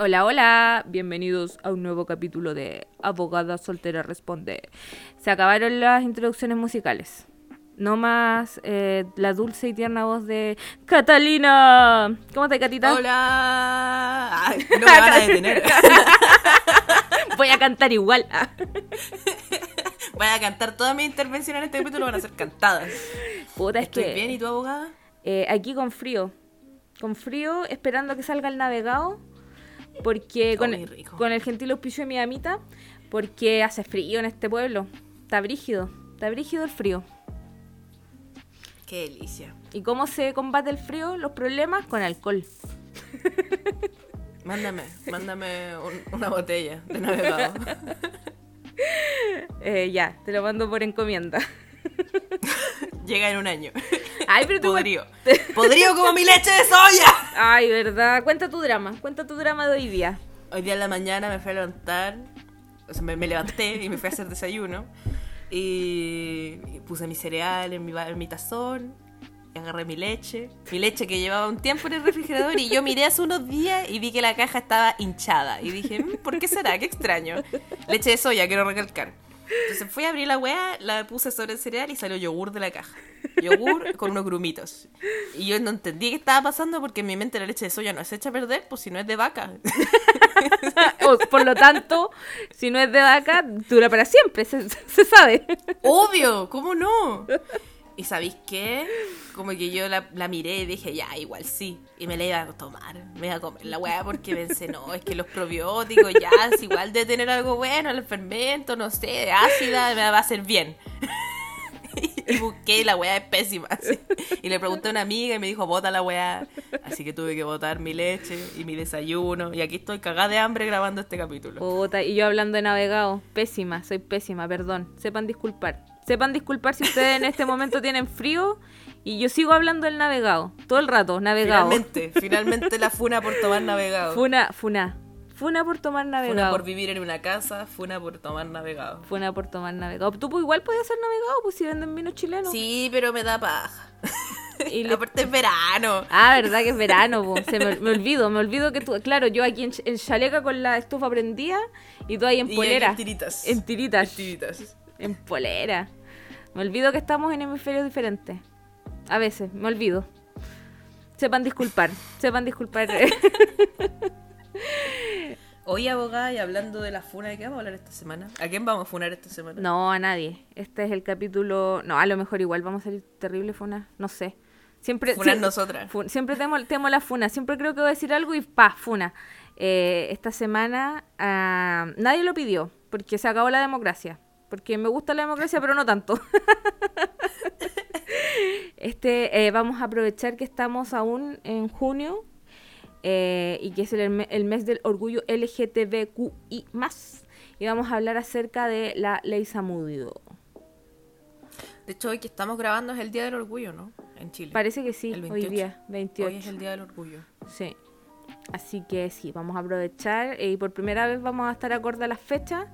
Hola, hola, bienvenidos a un nuevo capítulo de Abogada Soltera Responde. Se acabaron las introducciones musicales. No más eh, la dulce y tierna voz de Catalina. ¿Cómo estás, Catita? Hola. Ay, no me van a detener. Voy a cantar igual. Voy a cantar todas mis intervenciones en este capítulo van a ser cantadas. Puta, es Estoy que bien, ¿y tu abogada? eh, aquí con frío. Con frío, esperando que salga el navegado. Porque con, el gentil auspicio de mi amita. Porque hace frío en este pueblo. Está brígido. Está brígido el frío. Qué delicia. ¿Y cómo se combate el frío? Los problemas con alcohol. Mándame, mándame un- una botella de navegado. Eh, ya, te lo mando por encomienda. Llega en un año. Ay, pero tú... Podrío. Podrío como mi leche de soya. Ay, verdad. Cuenta tu drama. Cuenta tu drama de hoy día. Hoy día en la mañana me fui a levantar, o sea, me, me levanté y me fui a hacer desayuno. Y, y puse mi cereal en mi, en mi tazón, y agarré mi leche. Mi leche que llevaba un tiempo en el refrigerador y yo miré hace unos días y vi que la caja estaba hinchada. Y dije, "Mm, ¿por qué será? Qué extraño. Leche de soya, quiero recalcar. Entonces fui a abrir la weá, la puse sobre el cereal y salió yogur de la caja. Yogur con unos grumitos. Y yo no entendí qué estaba pasando porque en mi mente la leche de soya no es hecha a perder, pues si no es de vaca. Por lo tanto, si no es de vaca, dura para siempre. Se, se sabe. Obvio, ¿cómo no? ¿Y sabéis qué? Como que yo la, la miré y dije, ya, igual sí. Y me la iba a tomar, me iba a comer la weá porque pensé, no, es que los probióticos ya, es igual de tener algo bueno, el fermento, no sé, ácida, me va a hacer bien. Y busqué y la weá es pésima. así. Y le pregunté a una amiga y me dijo, bota la weá. Así que tuve que botar mi leche y mi desayuno. Y aquí estoy cagada de hambre grabando este capítulo. Puta, y yo hablando de navegado. Pésima, soy pésima, perdón. Sepan disculpar. Sepan disculpar si ustedes en este momento tienen frío y yo sigo hablando del navegado. Todo el rato, navegado. Finalmente, finalmente la funa por tomar navegado. Funa, funa. Funa por tomar Funa navegado. por vivir en una casa, funa por tomar navegado. Funa por tomar navegado. Tú pues, igual podías ser navegado, pues si venden vino chileno. Sí, pero me da paja. Y le- Aparte es verano. Ah, verdad que es verano, po. Se me, me olvido, me olvido que tú, claro, yo aquí en, ch- en chaleca con la estufa prendida y tú ahí en Y polera. en tiritas. En tiritas. En tiritas. En polera. Me olvido que estamos en hemisferios diferentes. A veces, me olvido. Sepan disculpar, sepan disculpar. Oye, abogada, y hablando de la funa, ¿de qué vamos a hablar esta semana? ¿A quién vamos a funar esta semana? no, a nadie. Este es el capítulo. No, a lo mejor igual vamos a salir terrible funa. No sé. Siempre, Funar sie- nosotras. siempre temo, temo la funa. Siempre creo que voy a decir algo y pa, funa. Eh, esta semana ah, nadie lo pidió porque se acabó la democracia. Porque me gusta la democracia, pero no tanto. Este, eh, vamos a aprovechar que estamos aún en junio eh, y que es el, me- el mes del orgullo LGTBQI+. Y vamos a hablar acerca de la ley Samudio. De hecho, hoy que estamos grabando es el Día del Orgullo, ¿no? En Chile. Parece que sí, El hoy 28. día, 28. Hoy es el Día del Orgullo. Sí. Así que sí, vamos a aprovechar eh, y por primera vez vamos a estar acorde a las fechas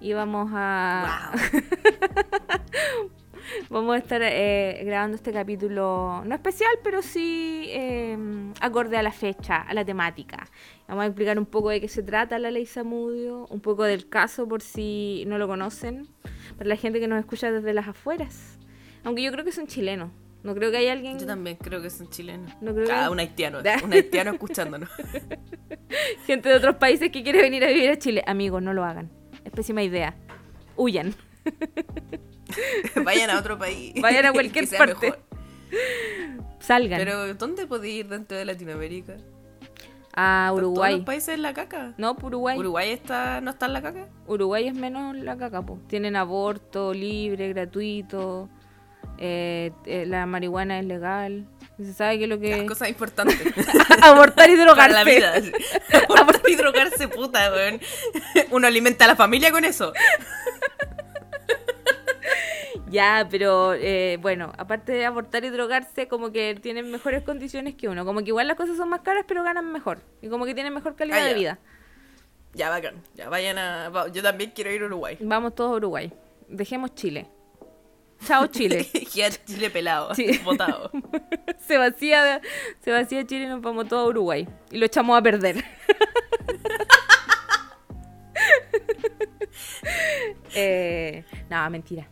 y vamos a... ¡Wow! Vamos a estar eh, grabando este capítulo, no especial, pero sí eh, acorde a la fecha, a la temática. Vamos a explicar un poco de qué se trata la ley Samudio, un poco del caso por si no lo conocen, para la gente que nos escucha desde las afueras. Aunque yo creo que son chilenos. No creo que haya alguien... Yo también creo que son chilenos. No creo ah, que- un haitiano. Un haitiano escuchándonos. Gente de otros países que quiere venir a vivir a Chile. Amigos, no lo hagan. Pésima idea. Huyan. Vayan a otro país. Vayan a cualquier parte. mejor. Salgan. Pero, ¿dónde podéis ir dentro de Latinoamérica? a ¿Están ¿Todos Uruguay. los países en la caca? No, por Uruguay. ¿Uruguay está, no está en la caca? Uruguay es menos la caca, po. Tienen aborto libre, gratuito. eh, eh, la marihuana es legal. Y Se sabe que lo Las que... cosas importantes. Abortar y Para drogarse. la vida. así. Abortar y drogarse, puta, weón. Uno alimenta a la familia con eso. Ya, pero eh, bueno, aparte de abortar y drogarse, como que tienen mejores condiciones que uno. Como que igual las cosas son más caras, pero ganan mejor. Y como que tienen mejor calidad Ah, de vida. Ya, bacán. Ya, vayan a... Yo también quiero ir a Uruguay. Vamos todos a Uruguay. Dejemos Chile. Chao Chile. Chile pelado, botado. se, vacía, se vacía Chile y nos vamos todo a Uruguay. Y lo echamos a perder. Eh, no, mentira.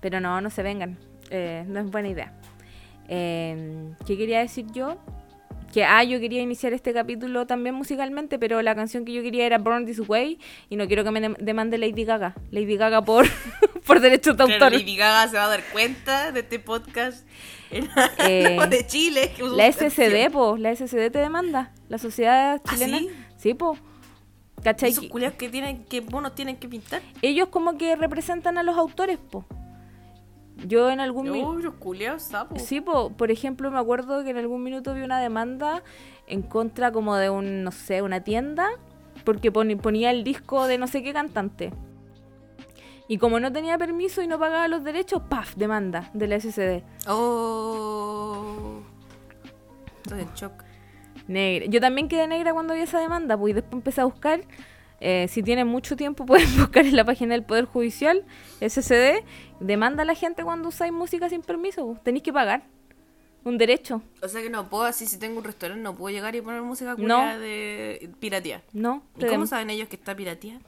Pero no, no se vengan. Eh, no es buena idea. Eh, ¿Qué quería decir yo? Que, ah, yo quería iniciar este capítulo también musicalmente, pero la canción que yo quería era Born This Way y no quiero que me dem- demande Lady Gaga. Lady Gaga por, por derechos de autor. Lady Gaga se va a dar cuenta de este podcast en Eh, de Chile. que La SCD, po, la SCD te demanda. La sociedad ¿Ah, chilena. sí? sí, po. ¿Cachai? Esos que tienen que bonos tienen que pintar. Ellos como que representan a los autores, po. Yo en algún mi- No, los culiados sapos. Sí, po, por ejemplo, me acuerdo que en algún minuto vi una demanda en contra como de un, no sé, una tienda, porque ponía el disco de no sé qué cantante. Y como no tenía permiso y no pagaba los derechos, ¡paf! Demanda de la SCD. Oh. Estoy en shock. Negra. Yo también quedé negra cuando vi esa demanda, pues y después empecé a buscar. Eh, si tienen mucho tiempo, pueden buscar en la página del Poder Judicial, SCD. Demanda a la gente cuando usáis música sin permiso. Tenéis que pagar. Un derecho. O sea que no puedo, así si tengo un restaurante, no puedo llegar y poner música No. de piratía. ¿No? ¿Y cómo dem- saben ellos que está piratía?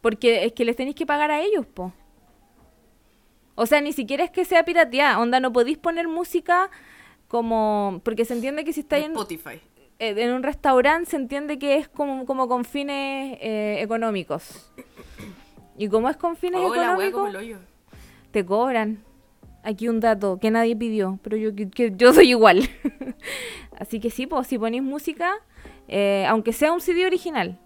Porque es que les tenéis que pagar a ellos, po. O sea, ni siquiera es que sea pirateada. Onda, no podéis poner música como... Porque se entiende que si De estáis en, Spotify. Eh, en un restaurante, se entiende que es como, como con fines eh, económicos. Y como es con fines Oh, económicos, el hoyo. te cobran. Aquí un dato que nadie pidió, pero yo, que, que yo soy igual. Así que sí, pues si ponéis música, eh, aunque sea un CD original,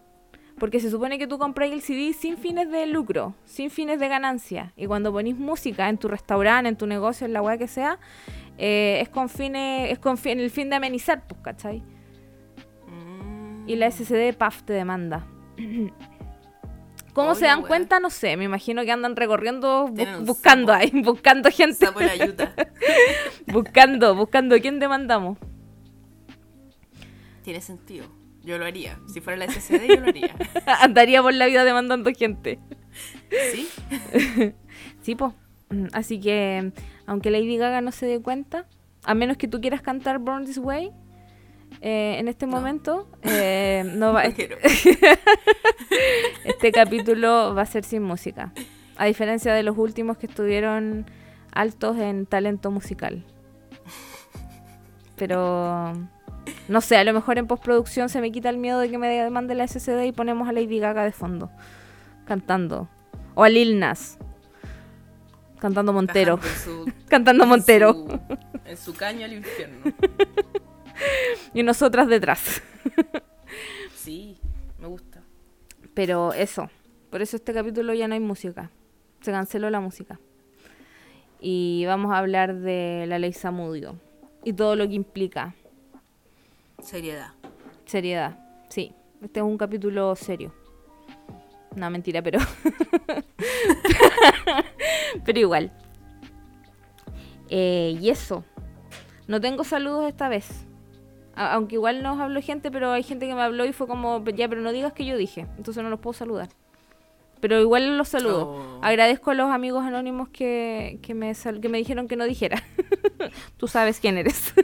porque se supone que tú compras el CD sin fines de lucro, sin fines de ganancia. Y cuando ponís música en tu restaurante, en tu negocio, en la weá que sea, eh, es con fines, es con fin- el fin de amenizar, pues, ¿cachai? Y la SCD, paf, te demanda. ¿Cómo Oye, se dan cuenta? No sé, me imagino que andan recorriendo bu- buscando ahí, buscando gente. Buscando, buscando quién demandamos. Tiene sentido. Yo lo haría. Si fuera la SCD, yo lo haría. Andaría por la vida demandando gente. ¿Sí? Sí, pues. Así que, aunque Lady Gaga no se dé cuenta, a menos que tú quieras cantar Born This Way, eh, en este No. momento, eh, no va, No este, este capítulo va a ser sin música. A diferencia de los últimos que estuvieron altos en talento musical. Pero no sé, a lo mejor en postproducción se me quita el miedo de que me demande la SCD y ponemos a Lady Gaga de fondo cantando. O a Lil Nas cantando Montero. En su- Cantando en Montero. su- En su caño al infierno. Y nosotras detrás. Sí, me gusta. Pero eso. Por eso este capítulo ya no hay música. Se canceló la música. Y vamos a hablar de la ley Samudio. Y todo lo que implica. Seriedad. Seriedad. Sí. Este es un capítulo serio. No, mentira, pero. pero igual. Eh, y eso. No tengo saludos esta vez. A- aunque igual nos habló gente, pero hay gente que me habló y fue como, ya, pero no digas que yo dije. Entonces no los puedo saludar. Pero igual los saludo. Oh. Agradezco a los amigos anónimos que, que, me, sal- que me dijeron que no dijera. Tú sabes quién eres.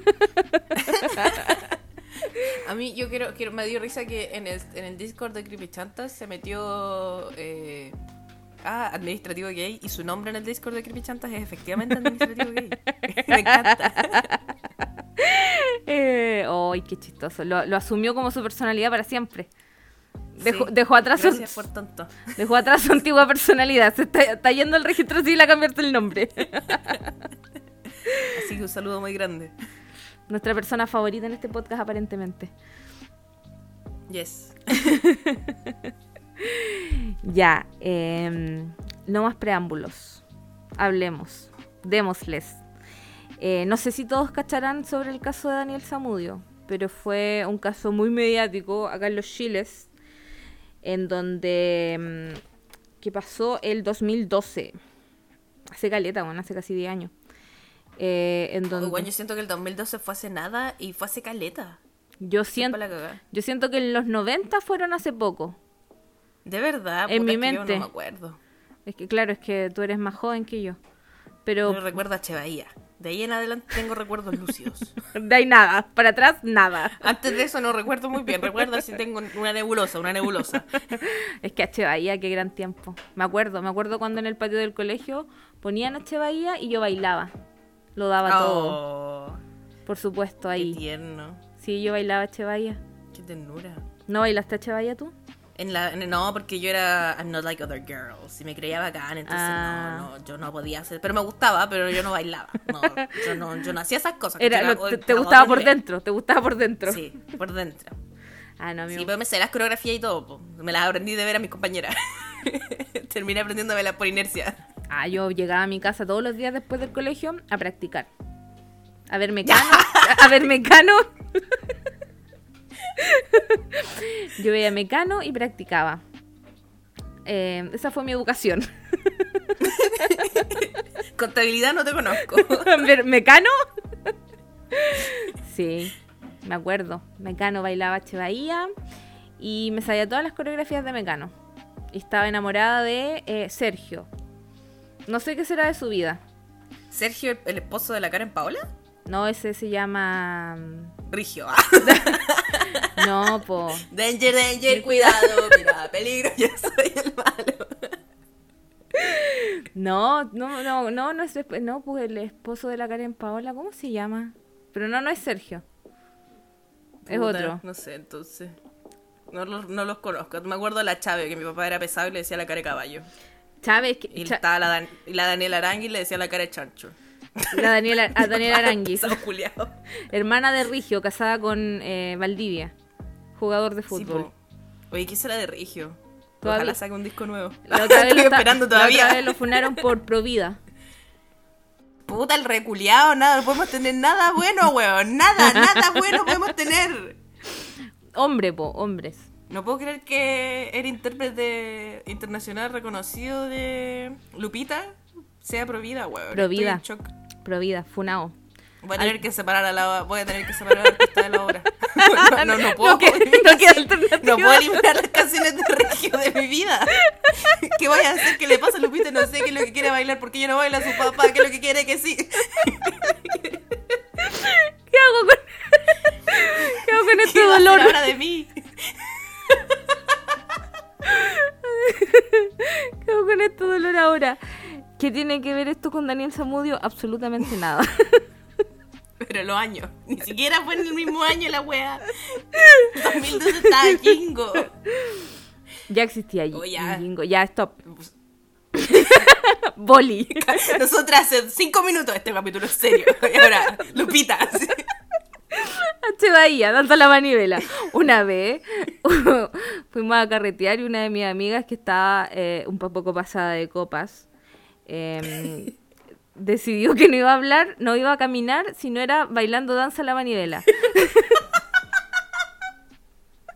A mí, yo quiero, quiero me dio risa que en el, en el Discord de Creepy Chantas se metió. Eh, ah, administrativo gay. Y su nombre en el Discord de Creepy Chantas es efectivamente administrativo gay. me encanta. Eh, ¡Ay, qué chistoso! Lo, lo asumió como su personalidad para siempre. Dejó, Sí. dejó atrás su, por tonto. dejó atrás su antigua personalidad. Se está, está yendo al registro civil a cambiarte el nombre. Así que un saludo muy grande. Nuestra persona favorita en este podcast, aparentemente. Yes. Ya, em, no más preámbulos. Hablemos. Démosles. Eh, no sé si todos cacharán sobre el caso de Daniel Zamudio, pero fue un caso muy mediático acá en los Chiles, en donde. em, que pasó el 2012. Hace caleta, bueno, hace casi 10 años. Eh, en donde Bueno, yo siento que el 2012 fue hace nada y fue hace caleta. yo siento, yo siento que en los 90 fueron hace poco. De verdad, En puta, mi yo mente. no me acuerdo. Es que claro, es que tú eres más joven que yo. Pero No recuerdo a Chevaía. De ahí en adelante tengo recuerdos lúcidos. De ahí nada, para atrás nada. Antes de eso no recuerdo muy bien. Recuerdo si tengo una nebulosa, una nebulosa. Es que H. Bahía, qué gran tiempo. Me acuerdo, me acuerdo cuando en el patio del colegio ponían H. Bahía y yo bailaba. Lo daba todo, Oh, por supuesto, qué ahí. tierno. Sí, yo bailaba H. Bahía. Qué ternura. ¿No bailaste H. Bahía tú? En la, en- no, porque yo era I'm not like other girls y me creía bacán, entonces Ah. no, no, yo no podía hacer, pero me gustaba, pero yo no bailaba. No, yo no, yo no hacía esas cosas. Era, Era- te, te gustaba por nivel. dentro, te gustaba por dentro. Sí, por dentro. Ah, no, Sí, pero me sé las coreografías y todo. po. Me las aprendí de ver a mis compañeras. Terminé aprendiéndomelas por inercia. Ah, yo llegaba a mi casa todos los días después del colegio a practicar. A ver mecano. a ver mecano. yo veía mecano y practicaba. Eh, esa fue mi educación. Contabilidad no te conozco. mecano. sí, me acuerdo. Mecano bailaba H. Bahía y me sabía todas las coreografías de mecano. Y estaba enamorada de eh, Sergio. No sé qué será de su vida. Sergio, el, el esposo de la Karen Paola. No, ese se llama. Rigio. No, po. Danger, danger, cuidado, mira, peligro, yo soy el malo. No, no, no, no, no es no, pues el esposo de la Karen Paola, ¿cómo se llama? Pero no, no es Sergio. Es Puta, otro. No sé, entonces. No los, no los conozco. Me acuerdo de la Chave, que mi papá era pesado y le decía la cara de caballo. Chávez, que- Y estaba la, Dan- y la Daniela Arangui le decía la cara de chancho. La Daniela, a Daniela Aranguis, hermana de Rigio, casada con eh, Valdivia, jugador de Sí, fútbol. po. Oye, ¿qué será de Rigio? Todavía- Ojalá saque un disco nuevo. La otra, vez Estoy lo esperando la otra todavía. vez lo funaron por Provida. Puta, el reculeado, nada, no podemos tener nada bueno, weón. Nada, nada bueno podemos tener. Hombre, po, hombres. No puedo creer que el intérprete internacional reconocido de Lupita sea Provida, weón. Provida. Provida, funao. Voy a tener que separar a la voy a tener que separar artista de la obra. No, no, no puedo. No queda- no. No puedo eliminar las canciones de Regio de mi vida. ¿Qué voy a hacer? ¿Qué le pasa a Lupita? No sé qué es lo que quiere bailar porque ella no baila a su papá, qué es lo que quiere que sí. ¿Qué hago con, ¿Qué hago con este ¿Qué dolor? ahora de mí? ¿Qué hago con este dolor ahora? ¿Qué tiene que ver esto con Daniel Zamudio? Absolutamente nada. Pero los años. Ni siquiera fue en el mismo año la wea. 2012 estaba jingo. Ya existía allí. Oh, ya. Jingo. Ya, stop. Boli. Nosotras hace cinco minutos este capítulo es serio. Y ahora, Lupita. H. Bahía, danza la manivela. Una vez fuimos a carretear y una de mis amigas que estaba eh, un poco pasada de copas em, decidió que no iba a hablar, no iba a caminar, sino era bailando danza la manivela.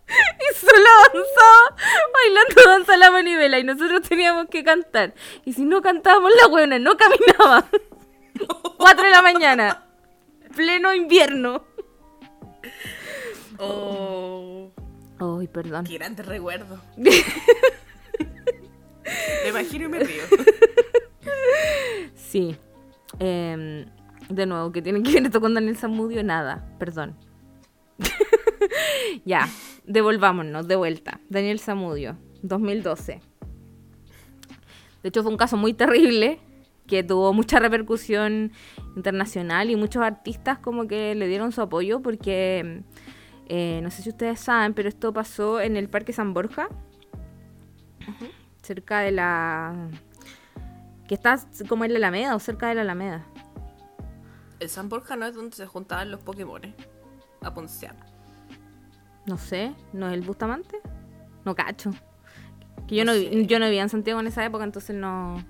y solo avanzaba bailando danza la manivela y nosotros teníamos que cantar. Y si no cantábamos la buena, no caminaba. Cuatro de la mañana, pleno invierno. Oh, Ay, perdón. qué grandes recuerdos. Me imagino y me río. Sí. Em, de nuevo, que tiene que ver esto con Daniel Zamudio? Nada, perdón. ya, devolvámonos de vuelta. Daniel Zamudio, 2012. De hecho, fue un caso muy terrible que tuvo mucha repercusión internacional y muchos artistas como que le dieron su apoyo porque, eh, no sé si ustedes saben, pero esto pasó en el Parque San Borja, cerca de la... que está como en la Alameda o cerca de la Alameda. El San Borja no es donde se juntaban los Pokémones a poncear. No sé, ¿no es el Bustamante? No cacho. Que yo no, No sé. yo no vivía en Santiago en esa época, entonces no...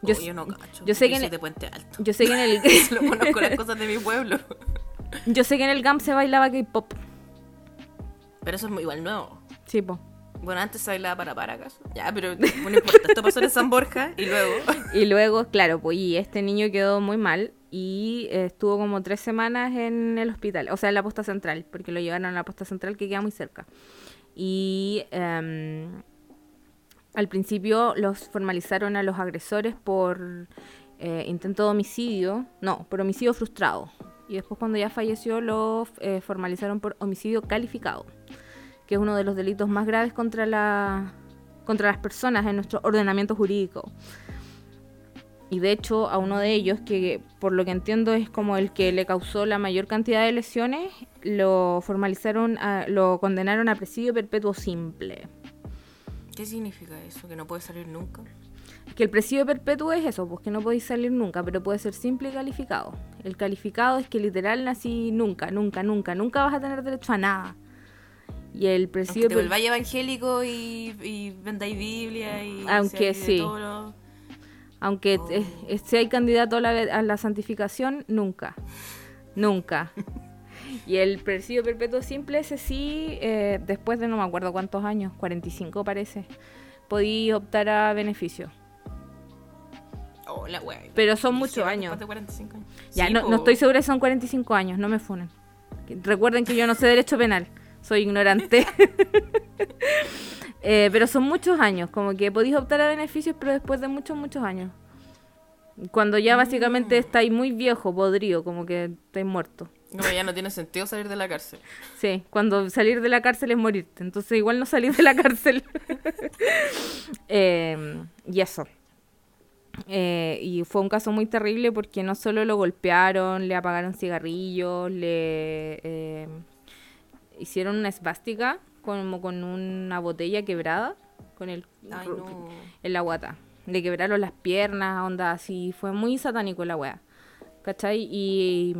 Yo, yo no cacho. yo sé que en el- de Puente Alto. yo sé que en el Solo conozco las cosas de mi pueblo. yo sé que en el GAM se bailaba K-pop. Pero eso es muy igual nuevo. Sí, po. Bueno, antes se bailaba para para acaso. Ya, pero no. Esto pasó en San Borja y luego. Y luego, claro, pues y este niño quedó muy mal y estuvo como tres semanas en el hospital, o sea, en la posta central, porque lo llevaron a la posta central que queda muy cerca. Y em, al principio los formalizaron a los agresores por eh, intento de homicidio, no, por homicidio frustrado. Y después cuando ya falleció lo eh, formalizaron por homicidio calificado, que es uno de los delitos más graves contra, la, contra las personas en nuestro ordenamiento jurídico. Y de hecho a uno de ellos, que por lo que entiendo es como el que le causó la mayor cantidad de lesiones, lo formalizaron, lo condenaron a presidio perpetuo simple. ¿Qué significa eso? ¿Que no puede salir nunca? Que el presidio perpetuo es eso, pues que no podéis salir nunca, pero puede ser simple y calificado. El calificado es que literal nací nunca, nunca, nunca, nunca vas a tener derecho a nada. Y el presidio... Aunque te evangélico y, y vendáis Biblia y... Aunque sí. Aunque oh. si hay candidato a la, santificación, nunca. Nunca. Y el presidio perpetuo simple, ese sí, eh, después de no me acuerdo cuántos años, 45 parece, podí optar a beneficio. Oh, Pero son muchos años. Ya, no, estoy segura si son 45 años, no me funen. Recuerden que yo no sé derecho penal, soy ignorante. Eh, pero son muchos años, como que podéis optar a beneficios, pero después de muchos, muchos años. Cuando ya básicamente mm. estáis muy viejo, podrido, como que estáis muerto. No, ya no tiene sentido salir de la cárcel. Sí, cuando salir de la cárcel es morirte. Entonces igual no salir de la cárcel. Em, y eso. Eh, y fue un caso muy terrible porque no solo lo golpearon, le apagaron cigarrillos, le em, hicieron una esvástica como con una botella quebrada con el en la guata. Le quebraron las piernas, onda así, fue muy satánico la wea. ¿Cachai? Y,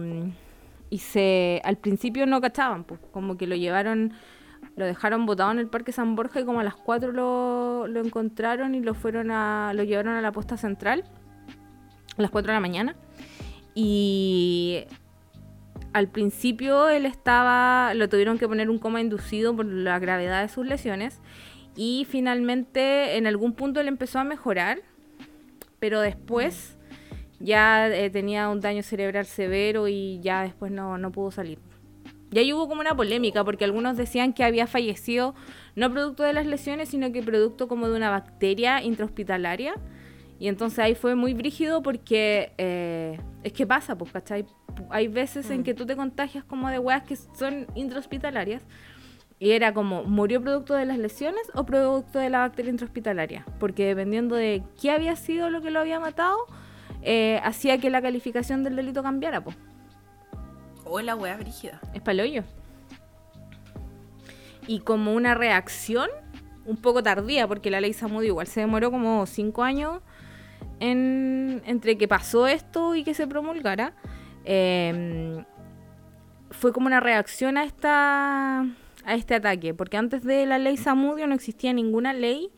y se al principio no cachaban, pues, como que lo llevaron lo dejaron botado en el Parque San Borja y como a las 4 lo, lo encontraron y lo fueron a lo llevaron a la posta central a las 4 de la mañana. Y al principio él estaba, lo tuvieron que poner un coma inducido por la gravedad de sus lesiones y finalmente en algún punto él empezó a mejorar, pero después ya eh, tenía un daño cerebral severo y ya después no, no pudo salir. Y ahí hubo como una polémica porque algunos decían que había fallecido no producto de las lesiones, sino que producto como de una bacteria intrahospitalaria. Y entonces ahí fue muy brígido porque eh, es que pasa, pues, ¿cachai? hay veces en mm. que tú te contagias como de weas que son intrahospitalarias. Y era como, ¿murió producto de las lesiones o producto de la bacteria intrahospitalaria? Porque dependiendo de qué había sido lo que lo había matado, eh, hacía que la calificación del delito cambiara, pues. O la wea brígida. Es paloyo. Y como una reacción un poco tardía, porque la ley Samudio igual se demoró como cinco años en, entre que pasó esto y que se promulgara. Em, fue como una reacción a esta a este ataque, porque antes de la ley Samudio no existía ninguna ley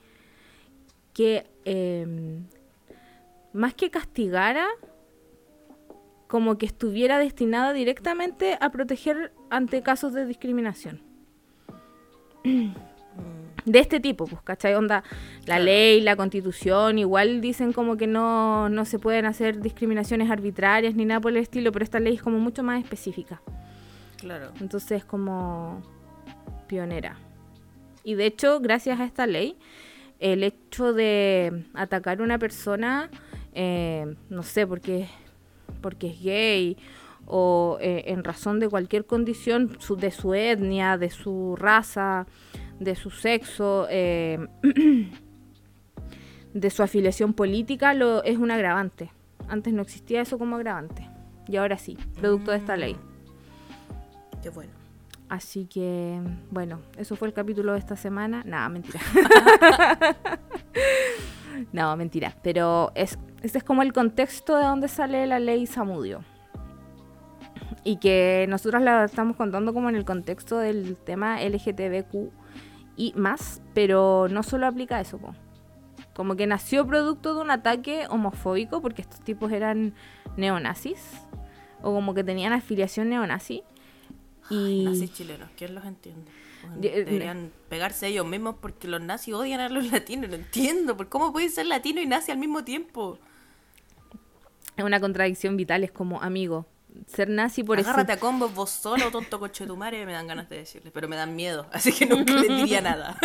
que em, más que castigara, como que estuviera destinada directamente a proteger ante casos de discriminación. de este tipo, pues, ¿cachai? Onda, la ley, la constitución, igual dicen como que no, no se pueden hacer discriminaciones arbitrarias ni nada por el estilo, pero esta ley es como mucho más específica. Claro. Entonces es como pionera. Y de hecho, gracias a esta ley, el hecho de atacar a una persona, eh, no sé, porque, porque es gay o eh, en razón de cualquier condición de su etnia, de su raza, de su sexo, eh, de su afiliación política, lo, es un agravante. Antes no existía eso como agravante. Y ahora sí, producto de esta ley. Qué bueno. Así que, bueno, eso fue el capítulo de esta semana. Nada, mentira. no, mentira. Pero es, este es como el contexto de donde sale la ley Samudio. Y que nosotros la estamos contando como en el contexto del tema LGTBQ y más, pero no solo aplica eso. Como que nació producto de un ataque homofóbico, porque estos tipos eran neonazis, o como que tenían afiliación neonazi. Y... nazis chilenos, ¿quién los entiende? Eh, deberían pegarse ellos mismos porque los nazis odian a los latinos, no entiendo. ¿Cómo pueden ser latino y nazi al mismo tiempo? Es una contradicción vital, es como amigo ser nazi por eso. Agárrate a combo vos solo, tonto coche de tu madre, me dan ganas de decirle, pero me dan miedo, así que nunca le diría nada.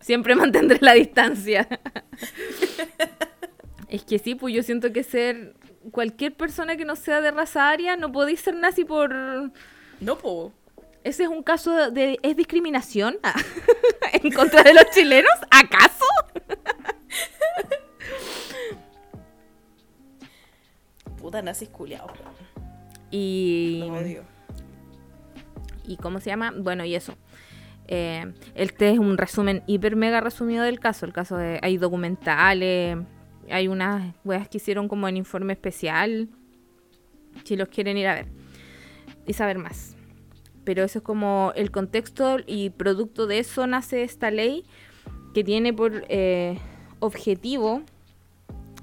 Siempre mantendré la distancia. Es que sí, pues yo siento que ser cualquier persona que no sea de raza aria no podéis ser nazi por... No, po. Ese es un caso de... ¿Es discriminación en contra de los chilenos? ¿Acaso? Puta nazis culiados. Y... ¿Y cómo se llama? Bueno, y eso. Eh, este es un resumen hiper mega resumido del caso. El caso de... Hay documentales, hay unas weas que hicieron como en informe especial. Si los quieren ir a ver. Y saber más. Pero eso es como el contexto y producto de eso nace esta ley que tiene por eh, objetivo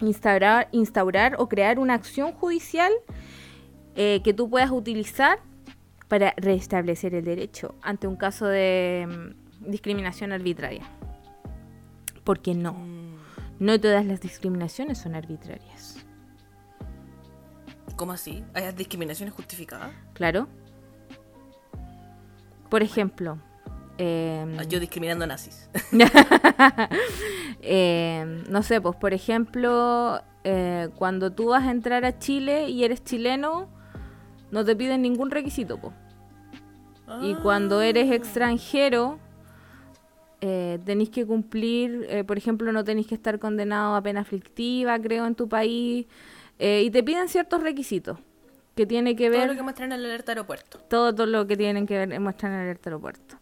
instaurar, instaurar o crear una acción judicial eh, que tú puedas utilizar para restablecer el derecho ante un caso de mm, discriminación arbitraria. Porque no, no todas las discriminaciones son arbitrarias. ¿Cómo así? ¿Hay discriminaciones justificadas? Claro. Por ejemplo, em, Ah, Yo discriminando a nazis. eh, no sé, pues por ejemplo, eh, cuando tú vas a entrar a Chile y eres chileno, no te piden ningún requisito, po. Y cuando eres extranjero, eh, tenéis que cumplir, eh, por ejemplo, no tenéis que estar condenado a pena aflictiva, creo, en tu país, eh, y te piden ciertos requisitos que tiene que Todo ver lo que muestran en el alerta aeropuerto. todo, todo lo que tienen que ver muestran en el alerta aeropuerto.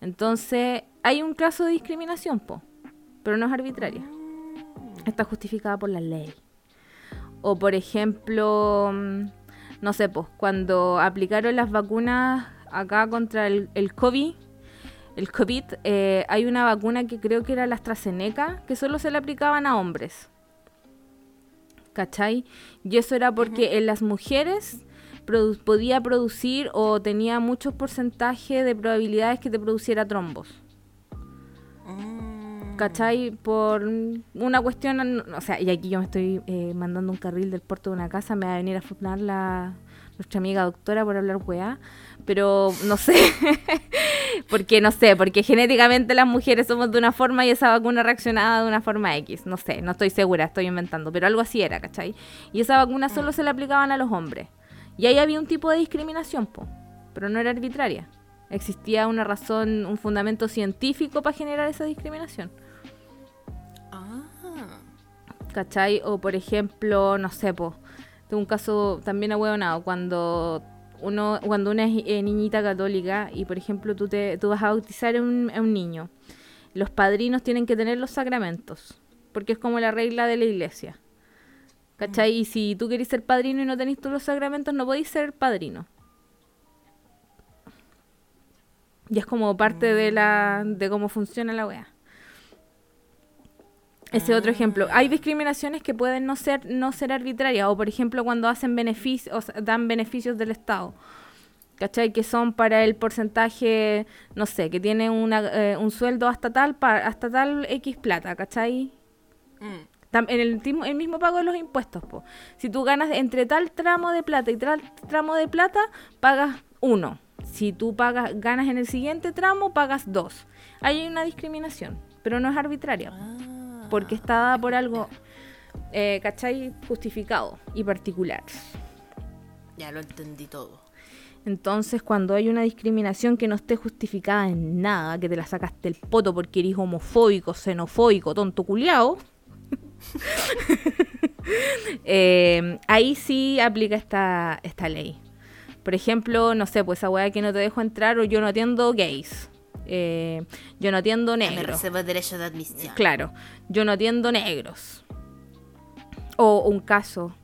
Entonces, hay un caso de discriminación, po, pero no es arbitraria. Está justificada por la ley. O, por ejemplo, mm, no sé, pues, cuando aplicaron las vacunas acá contra el, el COVID, el COVID, eh, hay una vacuna que creo que era la AstraZeneca, que solo se le aplicaban a hombres. ¿Cachai? Y eso era porque en las mujeres produ- podía producir o tenía muchos porcentajes de probabilidades que te produciera trombos. Mm. ¿Cachai? Por una cuestión, o sea, y aquí yo me estoy eh, mandando un carril del puerto de una casa, me va a venir a funar la nuestra amiga doctora por hablar weá, pero no sé, porque no sé, porque genéticamente las mujeres somos de una forma y esa vacuna reaccionaba de una forma X, no sé, no estoy segura, estoy inventando, pero algo así era, ¿cachai? Y esa vacuna solo se le aplicaban a los hombres. Y ahí había un tipo de discriminación, po, pero no era arbitraria. Existía una razón, un fundamento científico para generar esa discriminación. ¿Cachai? O por ejemplo, no sé, po, tengo un caso también ahueonado, cuando uno, cuando una es eh, niñita católica y por ejemplo tú te, tú vas a bautizar a un, a un niño, los padrinos tienen que tener los sacramentos, porque es como la regla de la iglesia. ¿Cachai? Y si tú querés ser padrino y no tenés todos los sacramentos, no podéis ser padrino. Y es como parte de la de cómo funciona la wea. Ese otro ejemplo. Hay discriminaciones que pueden no ser, no ser arbitrarias. O por ejemplo cuando hacen beneficios, dan beneficios del Estado. ¿Cachai? Que son para el porcentaje, no sé, que tiene una, eh, un sueldo hasta tal, pa- hasta tal X plata, ¿cachai? Mm. Tam- En el, el mismo pago de los impuestos, po. Si tú ganas entre tal tramo de plata y tal tramo de plata, pagas uno. Si tú pagas, ganas en el siguiente tramo, pagas dos. Ahí hay una discriminación, pero no es arbitraria, Ah. Porque está dada por algo, eh, ¿cachai? Justificado y particular. Ya lo entendí todo. Entonces, cuando hay una discriminación que no esté justificada en nada, que te la sacaste el poto porque eres homofóbico, xenofóbico, tonto culiao, eh, ahí sí aplica esta, esta ley. Por ejemplo, no sé, pues esa weá que no te dejo entrar o yo no atiendo gays. Eh, yo no atiendo Me negros. reservo el derecho de admisión. Claro, yo no atiendo negros. O un caso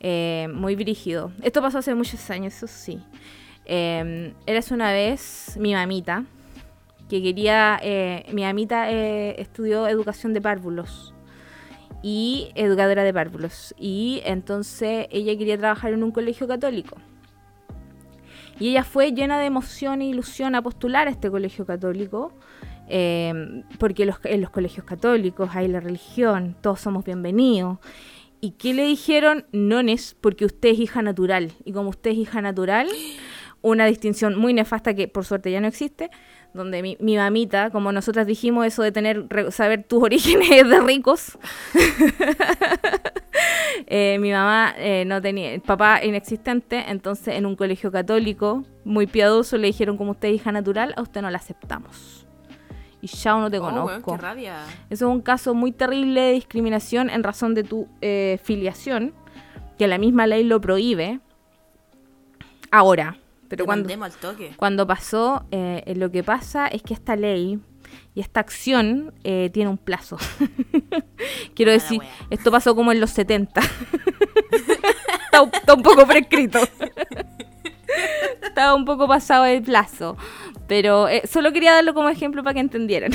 eh, muy brígido. Esto pasó hace muchos años, eso sí. Eh, eras una vez mi mamita, que quería... eh, mi mamita eh, estudió educación de párvulos y educadora de párvulos. Y entonces ella quería trabajar en un colegio católico. Y ella fue llena de emoción e ilusión a postular a este colegio católico, eh, porque los- en los colegios católicos hay la religión, todos somos bienvenidos. ¿Y qué le dijeron? No es porque usted es hija natural. Y como usted es hija natural, una distinción muy nefasta que por suerte ya no existe, donde mi, mi mamita, como nosotras dijimos, eso de tener saber tus orígenes de ricos, eh, mi mamá eh, no tenía, papá inexistente, entonces en un colegio católico muy piadoso le dijeron como usted es hija natural, a usted no la aceptamos. Y ya no te Oh, weón, conozco. qué rabia. Eso es un caso muy terrible de discriminación en razón de tu eh, filiación, que la misma ley lo prohíbe. Ahora, pero cuando, Demandemos al toque. cuando pasó, eh, eh, lo que pasa es que esta ley y esta acción eh, tiene un plazo. Quiero Mala decir, wea. esto pasó como en los 70. está, un- está un poco prescrito. Estaba un poco pasado el plazo. Pero eh, solo quería darlo como ejemplo para que entendieran.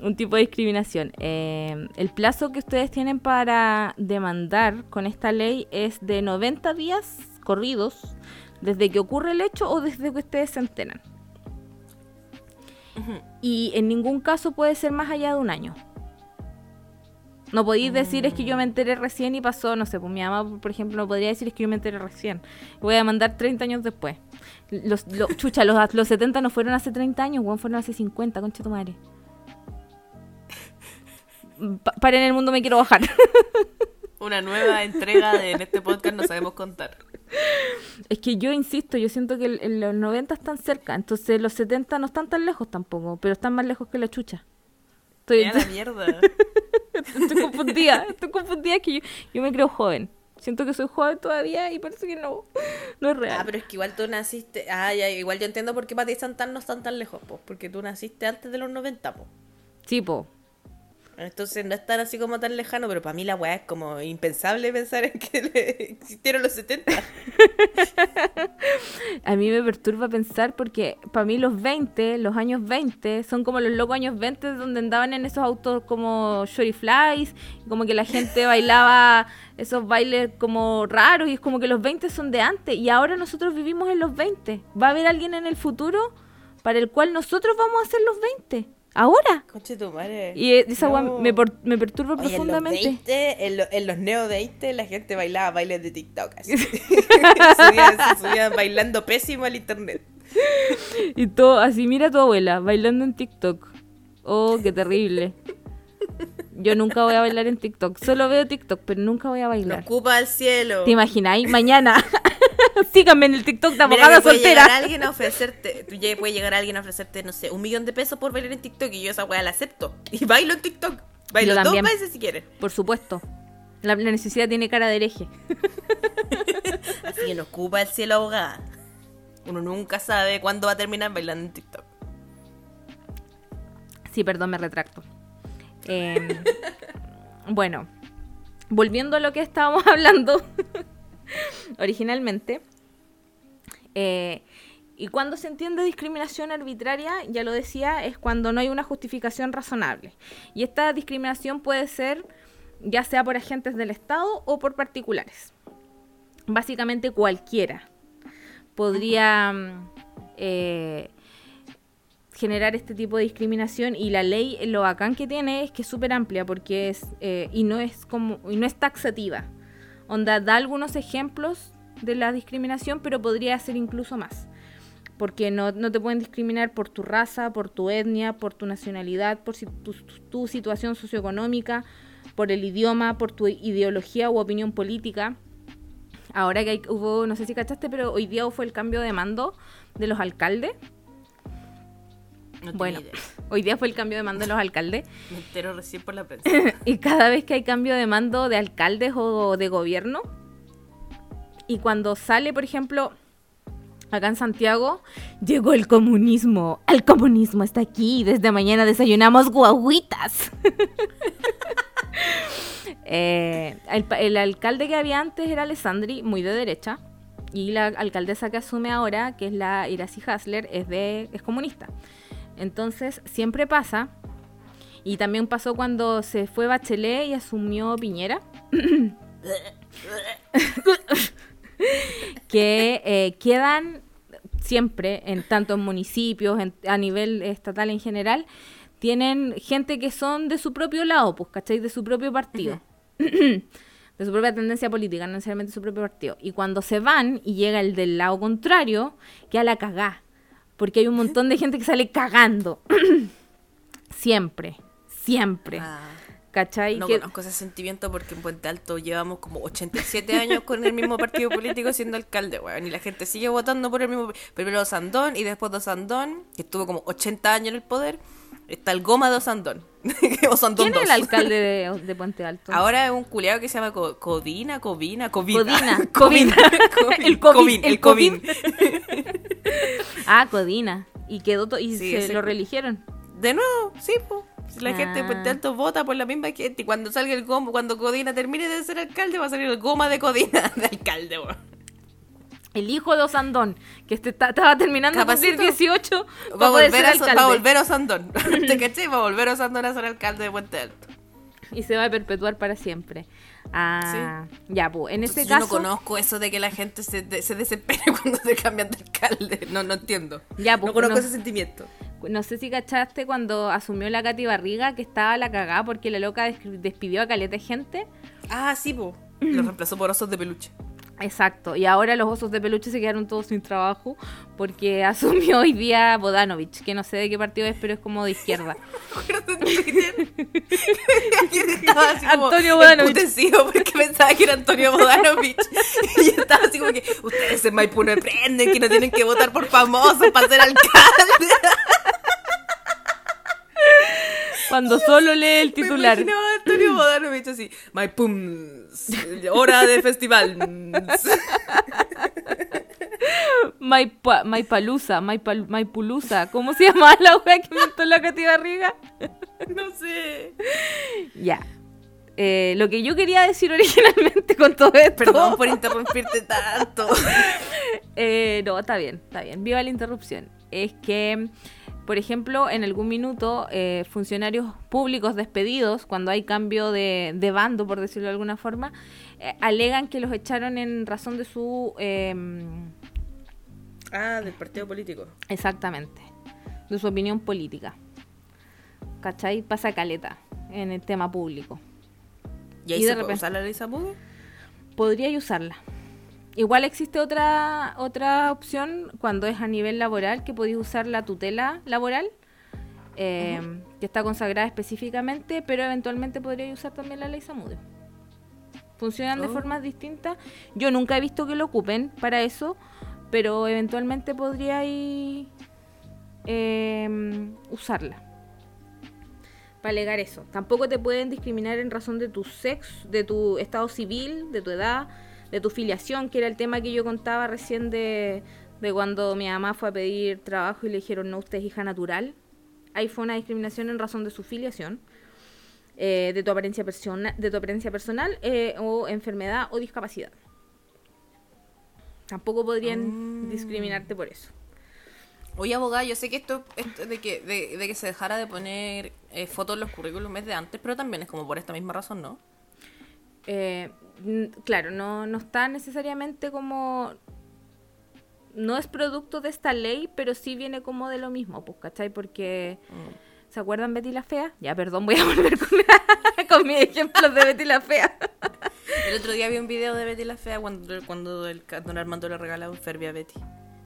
un tipo de discriminación. Eh, el plazo que ustedes tienen para demandar con esta ley es de 90 días corridos desde que ocurre el hecho o desde que ustedes se enteran. Y en ningún caso puede ser más allá de un año. No podéis decir es que yo me enteré recién y pasó, no sé, pues mi mamá, por ejemplo, no podría decir es que yo me enteré recién. Voy a mandar 30 años después. Los, lo- chucha, los, los 70 no fueron hace 30 años, weón, fueron hace 50, concha tu madre. Pa- para en el mundo me quiero bajar. Una nueva entrega de en este podcast no sabemos contar. es que yo insisto, yo siento que el- el- los 90 están cerca, entonces los 70 no están tan lejos tampoco, pero están más lejos que la chucha. Estoy, Ya la mierda. estoy confundida, estoy confundida que yo, yo me creo joven. Siento que soy joven todavía y parece que no, no es real. Ah, pero es que igual tú naciste. Ah, ya, igual yo entiendo por qué para ti Santana no están tan lejos, pues. Porque tú naciste antes de los 90, pues. Sí, po. Entonces no es tan así como tan lejano, pero para mí la weá es como impensable pensar en que le- existieron los 70. A mí me perturba pensar porque para mí los 20, los años 20, son como los locos años 20 donde andaban en esos autos como Shorty Flies, como que la gente bailaba esos bailes como raros y es como que los 20 son de antes y ahora nosotros vivimos en los 20. ¿Va a haber alguien en el futuro para el cual nosotros vamos a ser los 20? Ahora. Conche tu madre. Y esa No. me, por- me perturba Oye, en los, profundamente. 20, en, lo- en los neo 20 la gente bailaba bailes de TikTok. Así. subían, subían bailando pésimo al internet. Y todo, así, mira a tu abuela bailando en TikTok. Oh, qué terrible. Yo nunca voy a bailar en TikTok. Solo veo TikTok, pero nunca voy a bailar. ocupa al cielo. ¿Te imagináis? Mañana. Síganme en el TikTok de abogada puede llegar soltera. alguien a ofrecerte, tú ya puede llegar alguien a ofrecerte, no sé, un millón de pesos por bailar en TikTok y yo esa weá la acepto. Y bailo en TikTok. Bailo Yo dos veces si quieres. Por supuesto. La, la necesidad tiene cara de hereje. Así que no ocupa el cielo abogada. Uno nunca sabe cuándo va a terminar bailando en TikTok. Sí, perdón, me retracto. Eh, bueno, volviendo a lo que estábamos hablando originalmente. eh, y cuando se entiende discriminación arbitraria, ya lo decía, es cuando no hay una justificación razonable. Y esta discriminación puede ser ya sea por agentes del Estado o por particulares. Básicamente cualquiera podría eh, generar este tipo de discriminación y la ley lo bacán que tiene es que es súper amplia porque es eh, y no es como y no es taxativa onda da algunos ejemplos de la discriminación pero podría ser incluso más porque no, no te pueden discriminar por tu raza, por tu etnia, por tu nacionalidad, por si- tu, tu- tu situación socioeconómica, por el idioma, por tu ideología u opinión política. Ahora que hay- hubo, no sé si cachaste, pero hoy día fue el cambio de mando de los alcaldes. No Bueno, idea. Hoy día fue el cambio de mando de los alcaldes. Me entero recién por la prensa. Y cada vez que hay cambio de mando de alcaldes o de gobierno, y cuando sale, por ejemplo, acá en Santiago, llegó el comunismo. El comunismo está aquí. Desde mañana desayunamos guaguitas. Eh, el, el alcalde que había antes era Alessandri, muy de derecha. Y la alcaldesa que asume ahora, que es la Iracy Hasler, es, de, es comunista. Entonces, siempre pasa y también pasó cuando se fue Bachelet y asumió Piñera. que eh, quedan siempre, en tanto en municipios, en- a nivel estatal en general, tienen gente que son de su propio lado, pues, ¿cachai? De su propio partido. de su propia tendencia política, no necesariamente su propio partido. Y cuando se van y llega el del lado contrario, queda la cagá. Porque hay un montón de gente que sale cagando. siempre, siempre. Ah, ¿Cachai? no Que- conozco ese sentimiento porque en Puente Alto llevamos como 87 años con el mismo partido político siendo alcalde, weón. Y la gente sigue votando por el mismo. Primero Sandón y después de Sandón, que estuvo como 80 años en el poder. Está el Goma de Osandón. Osandón ¿Quién es el 2. alcalde de, de Puente Alto? Ahora es un culiado que se llama Co- Codina, Covina, Covina. Codina, Covina. Covina. El Covid, el el Covin. Ah, Codina. Y quedó to- y Sí, se lo reeligieron. De nuevo, sí, pues. La gente de Ah. Puente Alto vota por la misma gente. Y cuando salga el Goma, cuando Codina termine de ser alcalde, va a salir el Goma de Codina de alcalde. El hijo de Osandón, que este ta- estaba terminando de cumplir Capacito. 18, Va a volver a, va a volver a Osandón. ¿Te caché? Va a volver a Osandón a ser alcalde de Puente Alto. Y se va a perpetuar para siempre. Ah, ya, pues, en este Entonces, yo caso... no conozco eso de que la gente se, de- se desespere cuando se cambian de alcalde. No, no entiendo. Ya, pues, no conozco no- ese sentimiento. No sé si cachaste cuando asumió la Katy Barriga que estaba la cagada porque la loca des- despidió a caleta de gente. Ah, sí, po. Lo reemplazó por osos de peluche. Exacto, y ahora los osos de peluche se quedaron todos sin trabajo porque asumió hoy día Bodanovich, que no sé de qué partido es, pero es como de izquierda. estaba así como Antonio Bodanovich. porque pensaba que era Antonio Bodanovich y estaba así como que ustedes en Maipú no aprenden que no tienen que votar por famosos para ser alcalde Cuando solo lee el me titular. imaginaba a Antonio Bodanovich así Maipú hora de festival Maipa, Maipalusa, Maipal, Maipulusa. ¿Cómo se llama la wea que inventó la Katy Barriga? no sé Ya. Eh, lo que yo quería decir originalmente con todo esto. perdón por interrumpirte tanto Eh, no, está bien, está bien. Viva la interrupción. Es que, por ejemplo, en algún minuto, eh, funcionarios públicos despedidos, cuando hay cambio de, de bando, por decirlo de alguna forma, eh, alegan que los echaron en razón de su... em, ah del partido político exactamente, de su opinión política. ¿Cachai? Pasa caleta en el tema público. y ahí Y de se puede repente- usar la ley Samudio podría usarla. Igual existe otra otra opción cuando es a nivel laboral que podéis usar la tutela laboral eh, que está consagrada específicamente, pero eventualmente podría usar también la ley Samudio. Funcionan de Oh. formas distintas. Yo nunca he visto que lo ocupen para eso, pero eventualmente podríais eh, usarla para alegar eso. Tampoco te pueden discriminar en razón de tu sexo, de tu estado civil, de tu edad, de tu filiación, que era el tema que yo contaba recién de, de cuando mi mamá fue a pedir trabajo y le dijeron, no, usted es hija natural. Ahí fue una discriminación en razón de su filiación, eh, de, tu apariencia persona, de tu apariencia personal eh, o enfermedad o discapacidad. Tampoco podrían Mm. discriminarte por eso. Oye, abogada, yo sé que esto, esto de, que, de, de que se dejara de poner eh, fotos en los currículums es de antes, pero también es como por esta misma razón, ¿no? Claro, no, no está necesariamente como... No es producto de esta ley, pero sí viene como de lo mismo, pues, ¿cachai? Porque... ¿Se acuerdan Betty la Fea? Ya, perdón, voy a volver con, con mis ejemplos de Betty la Fea. El otro día vi un video de Betty la Fea cuando, cuando el don Armando le regalaba un Ferbi a Betty.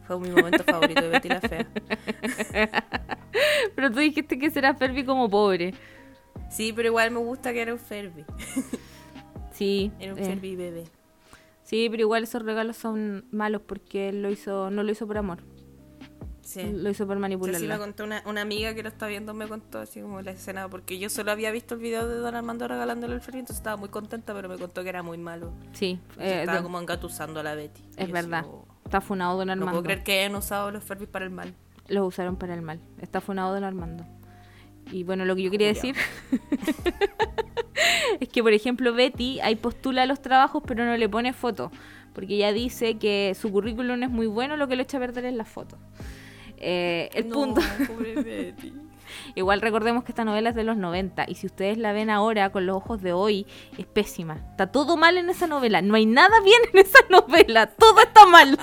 Fue mi momento favorito de Betty la Fea. Pero tú dijiste que será Ferbi como pobre. Sí, pero igual me gusta que era un Ferbi. Sí. Era un eh, bebé. sí, pero igual esos regalos son malos porque él lo hizo, no lo hizo por amor. Sí. Lo hizo por Sí, manipularla. sí, me contó una, una amiga que lo está viendo, me contó así como la escena, porque yo solo había visto el video de Don Armando regalándole el Ferbi, entonces estaba muy contenta, pero me contó que era muy malo. Sí, eh, estaba de- como engatusando a la Betty. Es verdad. así Está funado Don No Armando. puedo creer que hayan usado los Ferbis para el mal. Los usaron para el mal. Está funado Don Armando. Y bueno, lo que yo quería decir es que, por ejemplo, Betty ahí postula los trabajos, pero no le pone foto. Porque ella dice que su currículum es muy bueno, lo que lo echa a perder es la foto. Eh, el No, punto. pobre Betty. Igual recordemos que esta novela es de los 90 y si ustedes la ven ahora con los ojos de hoy, es pésima. Está todo mal en esa novela. No hay nada bien en esa novela. Todo está mal.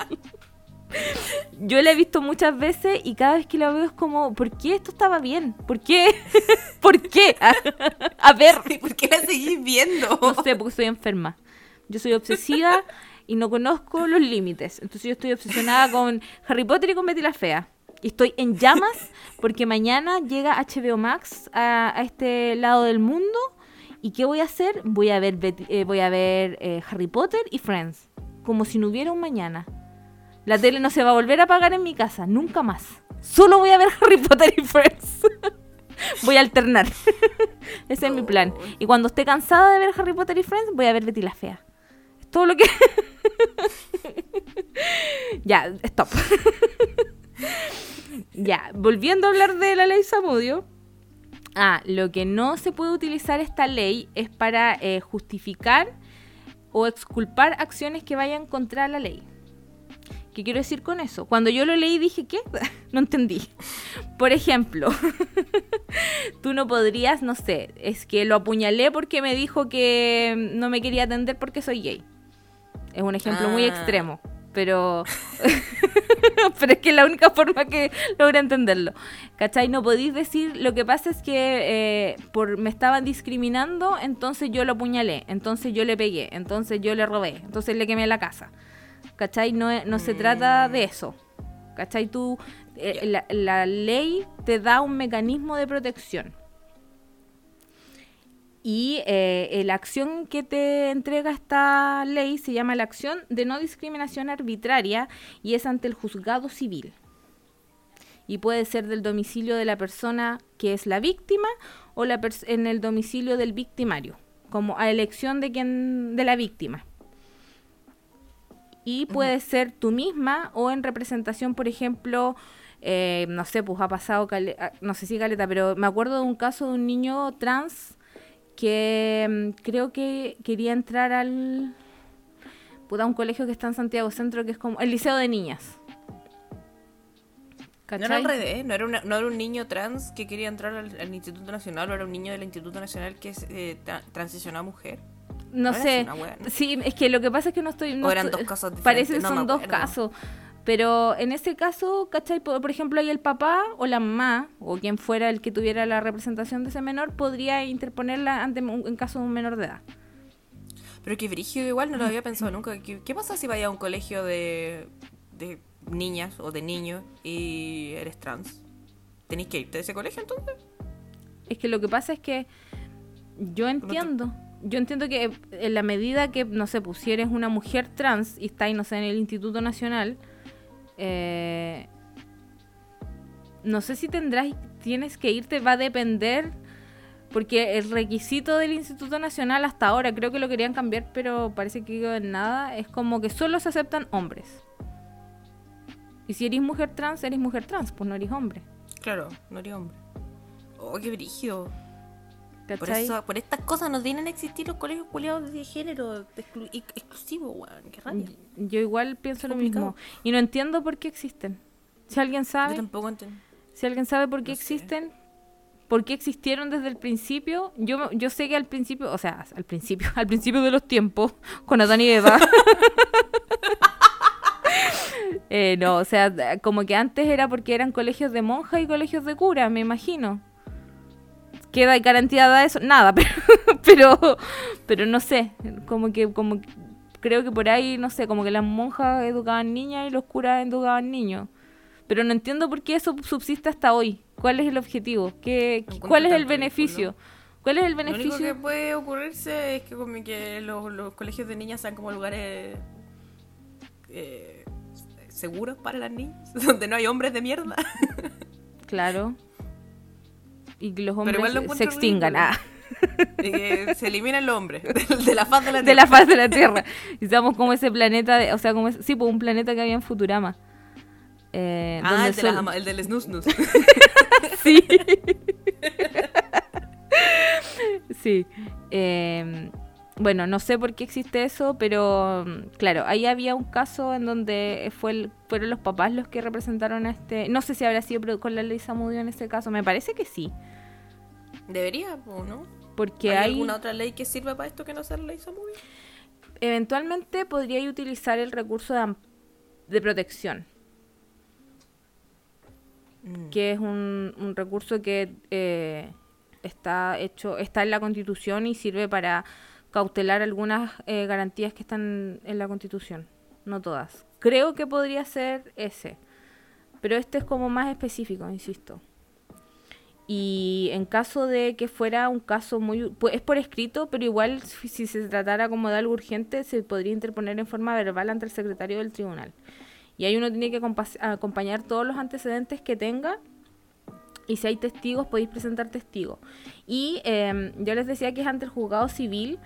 Yo la he visto muchas veces y cada vez que la veo es como, ¿por qué esto estaba bien? ¿Por qué? ¿Por qué? A, a ver, ¿Y por qué la seguís viendo? no sé, porque estoy enferma. Yo soy obsesiva y no conozco los límites. Entonces yo estoy obsesionada con Harry Potter y con Betty la Fea. Y estoy en llamas porque mañana llega HBO Max a, a este lado del mundo. ¿Y qué voy a hacer? Voy a ver, Bet- eh, voy a ver eh, Harry Potter y Friends. Como si no hubiera un mañana. La tele no se va a volver a apagar en mi casa, nunca más. Solo voy a ver Harry Potter y Friends. voy a alternar. Ese es mi plan. Y cuando esté cansada de ver Harry Potter y Friends, voy a ver Betty la Fea. Es todo lo que... ya, stop. ya, volviendo a hablar de la ley Samudio. Ah, lo que no se puede utilizar esta ley es para eh, justificar o exculpar acciones que vayan contra la ley. ¿Qué quiero decir con eso? Cuando yo lo leí dije, ¿qué? no entendí. Por ejemplo, tú no podrías, no sé, es que lo apuñalé porque me dijo que no me quería atender porque soy gay. Es un ejemplo muy Ah. extremo, pero... pero es que es la única forma que logro entenderlo. ¿Cachai? No podéis decir, lo que pasa es que eh, por, me estaban discriminando, entonces yo lo apuñalé, entonces yo le pegué, entonces yo le robé, entonces le quemé la casa. ¿Cachai? No, no se trata de eso. ¿Cachai? Tú, eh, la, la ley te da un mecanismo de protección. Y eh, la acción que te entrega esta ley se llama la acción de no discriminación arbitraria y es ante el juzgado civil. Y puede ser del domicilio de la persona que es la víctima o la en el domicilio del victimario, como a elección de quien de la víctima. Y puede ser tú misma o en representación, por ejemplo, eh, no sé, pues ha pasado, ah, no sé si caleta, pero me acuerdo de un caso de un niño trans que mm, creo que quería entrar al puta, un colegio que está en Santiago Centro que es como el liceo de niñas. No era al revés, no era, una- no era un niño trans que quería entrar al, al Instituto Nacional, o era un niño del Instituto Nacional que es, eh, tra- transicionó a mujer. No sé sí es que lo que pasa es que no estoy no O eran dos casos diferentes, parece que no son dos casos pero en ese caso, ¿cachai? Por, ejemplo, ahí el papá o la mamá, o quien fuera el que tuviera la representación de ese menor, podría interponerla ante un- en caso de un menor de edad. Pero que brígido igual, no lo había pensado nunca. ¿Qué, qué pasa si vayas a un colegio de, de niñas o de niños y eres trans? ¿Tenéis que irte de ese colegio entonces? Es que lo que pasa es que yo entiendo, yo entiendo que en la medida que, no sé, pues si eres una mujer trans y estáis, no sé, en el Instituto Nacional, eh, no sé si tendrás, tienes que irte, va a depender, porque el requisito del Instituto Nacional hasta ahora, creo que lo querían cambiar, pero parece que en nada, es como que solo se aceptan hombres. Y si eres mujer trans, eres mujer trans, pues no eres hombre. Claro, no eres hombre. Oh, qué brígido. Por, ¿cachai? eso, por estas cosas no tienen que existir los colegios culiados de género exclu- ex- exclusivos, weón. Qué rabia. Yo igual pienso lo mismo. Y no entiendo por qué existen. Si alguien Yo sabe, tampoco entiendo. si alguien sabe por qué No sé. existen, por qué existieron desde el principio, yo, yo sé que al principio, o sea, al principio, al principio de los tiempos, con Adán y Eva. Eh, no, o sea, como que antes era porque eran colegios de monjas y colegios de cura, me imagino. ¿Queda garantía de eso? Nada, pero, pero, pero no sé, como que, como que- creo que por ahí, no sé, como que las monjas educaban niñas y los curas educaban niños. Pero no entiendo por qué eso subsiste hasta hoy. ¿Cuál es el objetivo? ¿Qué, ¿Cuál es el beneficio? ¿Cuál es el Lo único que beneficio? puede ocurrirse es que como que los, los colegios de niñas sean como lugares eh, seguros para las niñas, donde no hay hombres de mierda. Claro. Y que los hombres se- extingan. Ah. que se eliminen los hombres de, de la faz de la de la faz de la Tierra. Y seamos como ese planeta, de- o sea, como ese- sí, pues un planeta que había en Futurama. Eh, Ah, donde el, de sol- ama- el del snus snus. Sí. sí. Eh, bueno, no sé por qué existe eso, pero mm, claro, ahí había un caso en donde fue el- fueron los papás los que representaron a este. No sé si habrá sido con la ley Samudio en ese caso, me parece que sí. Debería, ¿o no? Porque ¿Hay hay, alguna otra ley que sirva para esto que no sea la ley Samudio? eventualmente podría utilizar el recurso de, de protección. Mm. que es un, un recurso que eh, está hecho, está en la Constitución y sirve para cautelar algunas eh, garantías que están en la Constitución, no todas. Creo que podría ser ese, Pero este es como más específico, insisto. Y en caso de que fuera un caso muy... Pues es por escrito, pero igual si se tratara como de algo urgente, se podría interponer en forma verbal ante el secretario del tribunal. Y ahí uno tiene que acompañar todos los antecedentes que tenga. Y si hay testigos, podéis presentar testigos. Y eh, yo les decía que es ante el juzgado civil.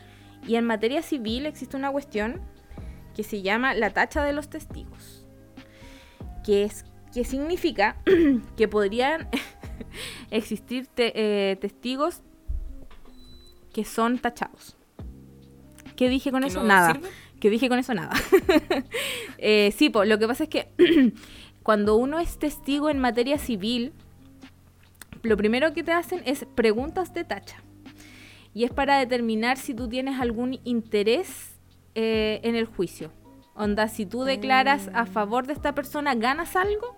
Y en materia civil existe una cuestión que se llama la tacha de los testigos. Que, es, que significa que podrían existir eh, testigos que son tachados. ¿Qué dije con eso? Nada. ¿Qué dije con eso? Nada. eh, sí, pues lo que pasa es que cuando uno es testigo en materia civil, lo primero que te hacen es preguntas de tacha. Y es para determinar si tú tienes algún interés eh, en el juicio. Onda, si tú declaras a mm. favor de esta persona, ¿ganas algo?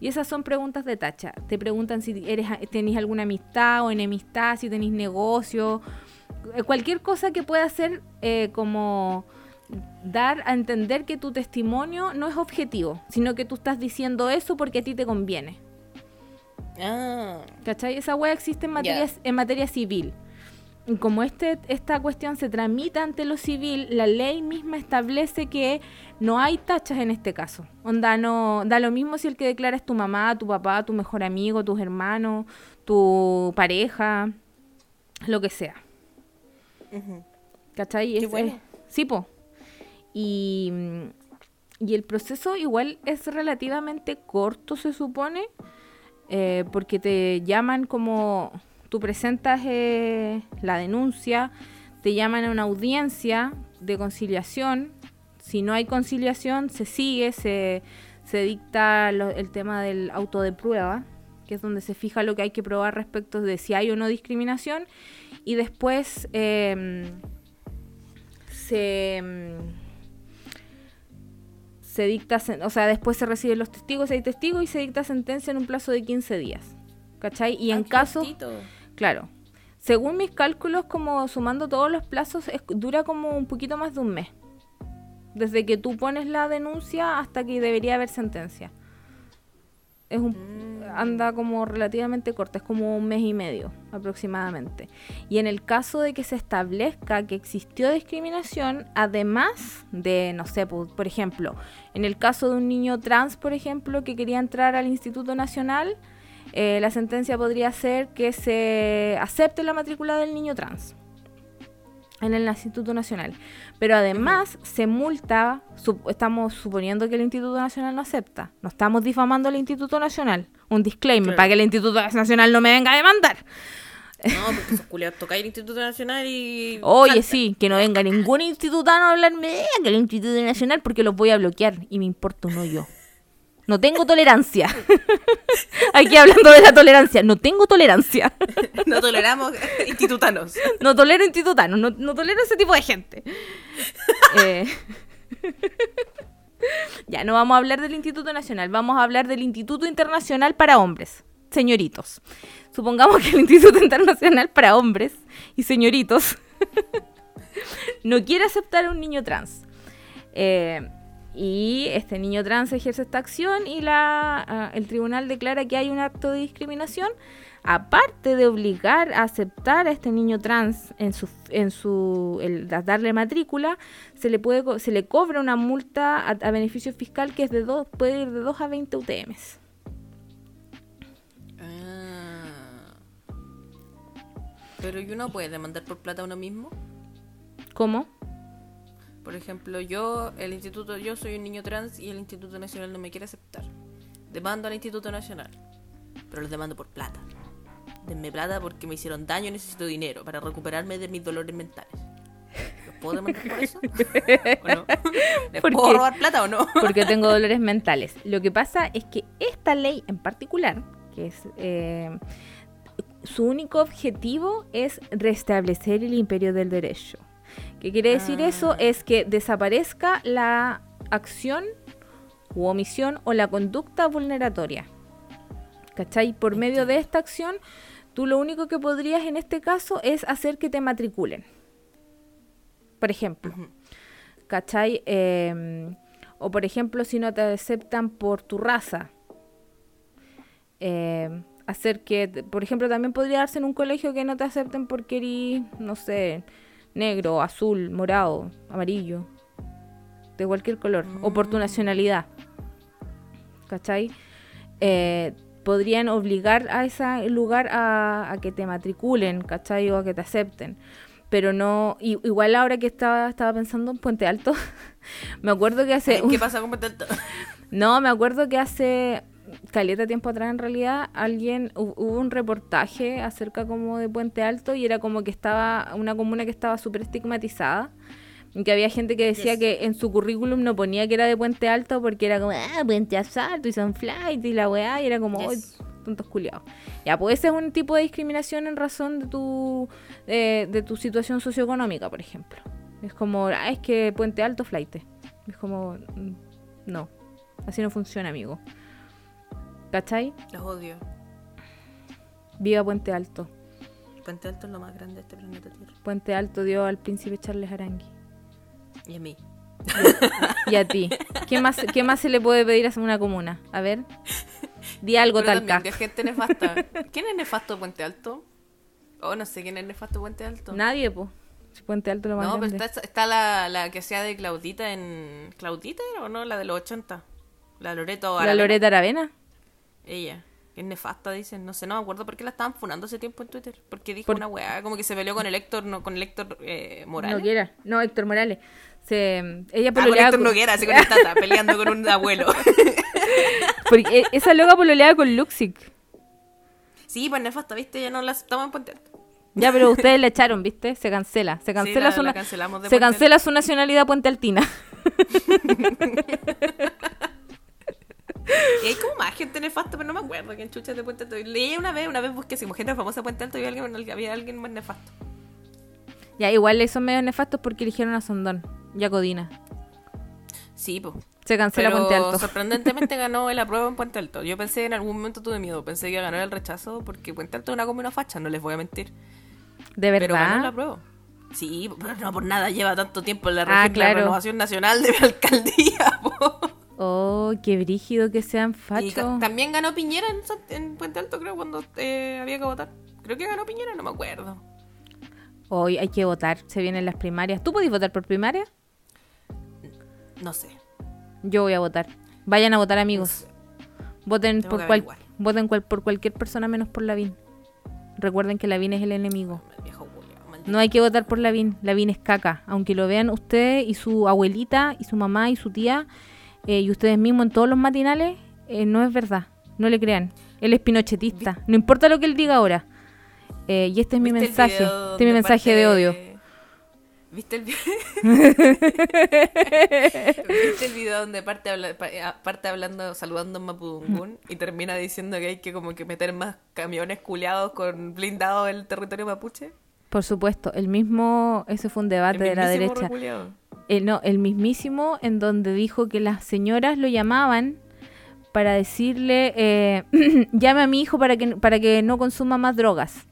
Y esas son preguntas de tacha. Te preguntan si eres, tenéis alguna amistad o enemistad, si tenéis negocio, eh, cualquier cosa que pueda ser eh, como dar a entender que tu testimonio no es objetivo, sino que tú estás diciendo eso porque a ti te conviene. Ah. ¿Cachai? Esa wea existe en materia, en materia civil. Como este, esta cuestión se tramita ante lo civil, la ley misma establece que no hay tachas en este caso. Onda, no, da lo mismo si el que declara es tu mamá, tu papá, tu mejor amigo, tus hermanos, tu pareja, lo que sea. ¿Cachai? Qué bueno. sí, po. Y, y el proceso igual es relativamente corto, se supone, eh, porque te llaman como tú presentas eh, la denuncia, te llaman a una audiencia de conciliación. Si no hay conciliación, se sigue, se, dicta el tema del auto de prueba, que es donde se fija lo que hay que probar respecto de si hay o no discriminación. Y después em, se se dicta, o sea, después se reciben los testigos, hay testigos y se dicta sentencia en un plazo de 15 días. ¿Cachai? Y en ah, caso... Claro. Según mis cálculos, como sumando todos los plazos, dura como un poquito más de un mes. Desde que tú pones la denuncia hasta que debería haber sentencia. Es un, mm. anda como relativamente corta, es como un mes y medio aproximadamente. Y en el caso de que se establezca que existió discriminación, además de, no sé, por ejemplo, en el caso de un niño trans, por ejemplo, que quería entrar al Instituto Nacional, eh, la sentencia podría ser que se acepte la matrícula del niño trans en el Instituto Nacional. Pero además se multa, estamos suponiendo que el Instituto Nacional no acepta, no estamos difamando al Instituto Nacional. Un disclaimer para que el Instituto Nacional no me venga a demandar. No, porque esos culiados toca el Instituto Nacional y. Oye, sí, que no venga ningún institutano a hablarme de el Instituto Nacional porque los voy a bloquear y me importa uno yo. No tengo tolerancia. Aquí hablando de la tolerancia. No tengo tolerancia. no toleramos institutanos. No tolero institutanos. No, tolero ese tipo de gente. Eh, ya, no vamos a hablar del Instituto Nacional. Vamos a hablar del Instituto Internacional para Hombres. Señoritos. Supongamos que el Instituto Internacional para Hombres y Señoritos no quiere aceptar a un niño trans. Eh, y este niño trans ejerce esta acción y la, ah, el tribunal declara que hay un acto de discriminación. Aparte de obligar a aceptar a este niño trans en su, en su darle matrícula, se le puede se le cobra una multa a, beneficio fiscal que es de dos, puede ir de 2 a 20 UTMs. Ah. Pero ¿y uno puede demandar por plata a uno mismo? ¿Cómo? Por ejemplo, yo, el instituto, yo soy un niño trans y el Instituto Nacional no me quiere aceptar. Demando al Instituto Nacional, pero los demando por plata. Denme plata porque me hicieron daño y necesito dinero para recuperarme de mis dolores mentales. ¿Los puedo demandar por eso? ¿O no? ¿Les puedo robar plata o no? porque tengo dolores mentales. Lo que pasa es que esta ley en particular, que es... Eh, su único objetivo es restablecer el imperio del derecho. ¿Qué quiere decir eso? Ah. Es que desaparezca la acción u omisión o la conducta vulneratoria. ¿Cachai? Por medio de esta acción, tú lo único que podrías en este caso es hacer que te matriculen. Por ejemplo. ¿Cachai? Em, o por ejemplo, si no te aceptan por tu raza. eh, hacer que, por ejemplo, también podría darse en un colegio que no te acepten porque eres, no sé, negro, azul, morado, amarillo, de cualquier color, o por tu Mm. nacionalidad. ¿Cachai? Eh, podrían obligar a ese lugar a, a que te matriculen, ¿cachai? O a que te acepten. Pero no, igual ahora que estaba, estaba pensando en Puente Alto, me acuerdo que hace... ¿Qué pasa con Puente Alto? No, me acuerdo que hace caleta tiempo atrás en realidad alguien hu- hubo un reportaje acerca como de Puente Alto y era como que estaba una comuna que estaba súper estigmatizada y que había gente que decía Yes. que en su currículum no ponía que era de Puente Alto porque era como ah Puente Alto y Sunflight y la weá y era como Yes. "Ay, tontos culiados ya pues ese es un tipo de discriminación en razón de tu eh, de tu situación socioeconómica por ejemplo es como ah, es que Puente Alto flight es como mm, no Así no funciona, amigo. ¿Cachai? Los odio. Viva Puente Alto. Puente Alto es lo más grande de este planeta Tierra. Puente Alto dio al príncipe Charles Arangui. Y a mí. Y a ti. ¿Qué más, ¿Qué más se le puede pedir a una comuna? A ver. Di algo, Pero también de gente nefasta. ¿Quién es nefasto de Puente Alto? Oh, no sé quién es nefasto de Puente Alto. Nadie, po. Si Puente Alto lo más No, pero está, está la, la que sea de Claudita en... ¿Claudita era o no? La de los 80. La Loreto La Aravena. Loreta Aravena. Ella. Que es nefasta, dicen. No sé, no me acuerdo por qué la estaban funando hace tiempo en Twitter. Porque dijo Por- una weá, como que se peleó con el Héctor, no, con el Héctor eh, Morales. No Héctor Morales. Se, ella Ah, con Héctor con- Noguera, así con el tata, peleando con un abuelo. porque, eh, esa loca pololeaba con Luxic. sí, pues nefasta, ¿viste? Ya no la aceptamos en Puente Alto. Ya, pero ustedes la echaron, ¿viste? Se cancela. Se cancela, la- su, la se cancela su nacionalidad puente altina. Y hay como más gente nefasta, pero no me acuerdo quién chucha de Puente Alto. Leí una vez, una vez busqué así como gente famosa de Puente Alto y había alguien, había alguien más nefasto. Ya, igual son medio nefastos porque eligieron a Sondón y a Codina. Sí, pues. Se cancela Pero Puente Alto. sorprendentemente ganó el apruebo en Puente Alto. Yo pensé en algún momento tuve miedo, pensé que iba a ganar el rechazo porque Puente Alto es una comuna facha, no les voy a mentir. ¿De Pero ganó el verdad? apruebo. Sí, pero no por nada lleva tanto tiempo en la, Ah, región, la claro. renovación nacional de mi alcaldía. po. Oh, qué brígido que sean fachos. también ganó Piñera en, Puente Alto, creo, cuando eh, había que votar. Creo que ganó Piñera, no me acuerdo. Hoy hay que votar, se vienen las primarias. ¿Tú podés votar por primaria? No sé. Yo voy a votar. Vayan a votar, amigos. Voten Tengo por cual, voten cual- por cualquier persona menos por Lavín. Recuerden que Lavín es el enemigo. El viejo. No hay que votar por Lavín. Lavín es caca. Aunque lo vean ustedes y su abuelita y su mamá y su tía eh, y ustedes mismos en todos los matinales, eh, no es verdad. No le crean. Él es pinochetista. No importa lo que él diga ahora. Eh, y este es mi ¿Viste el mensaje. Este es mi mensaje de odio. ¿Viste el, vi- ¿Viste el video donde parte, habla- pa- parte hablando, saludando en Mapudungún y termina diciendo que hay que como que meter más camiones culeados con blindados en el territorio mapuche? Por supuesto, el mismo, ese fue un debate El de la derecha. reculeado. Eh, no, el mismísimo en donde dijo que las señoras lo llamaban para decirle, eh, llame a mi hijo para que, para que no consuma más drogas.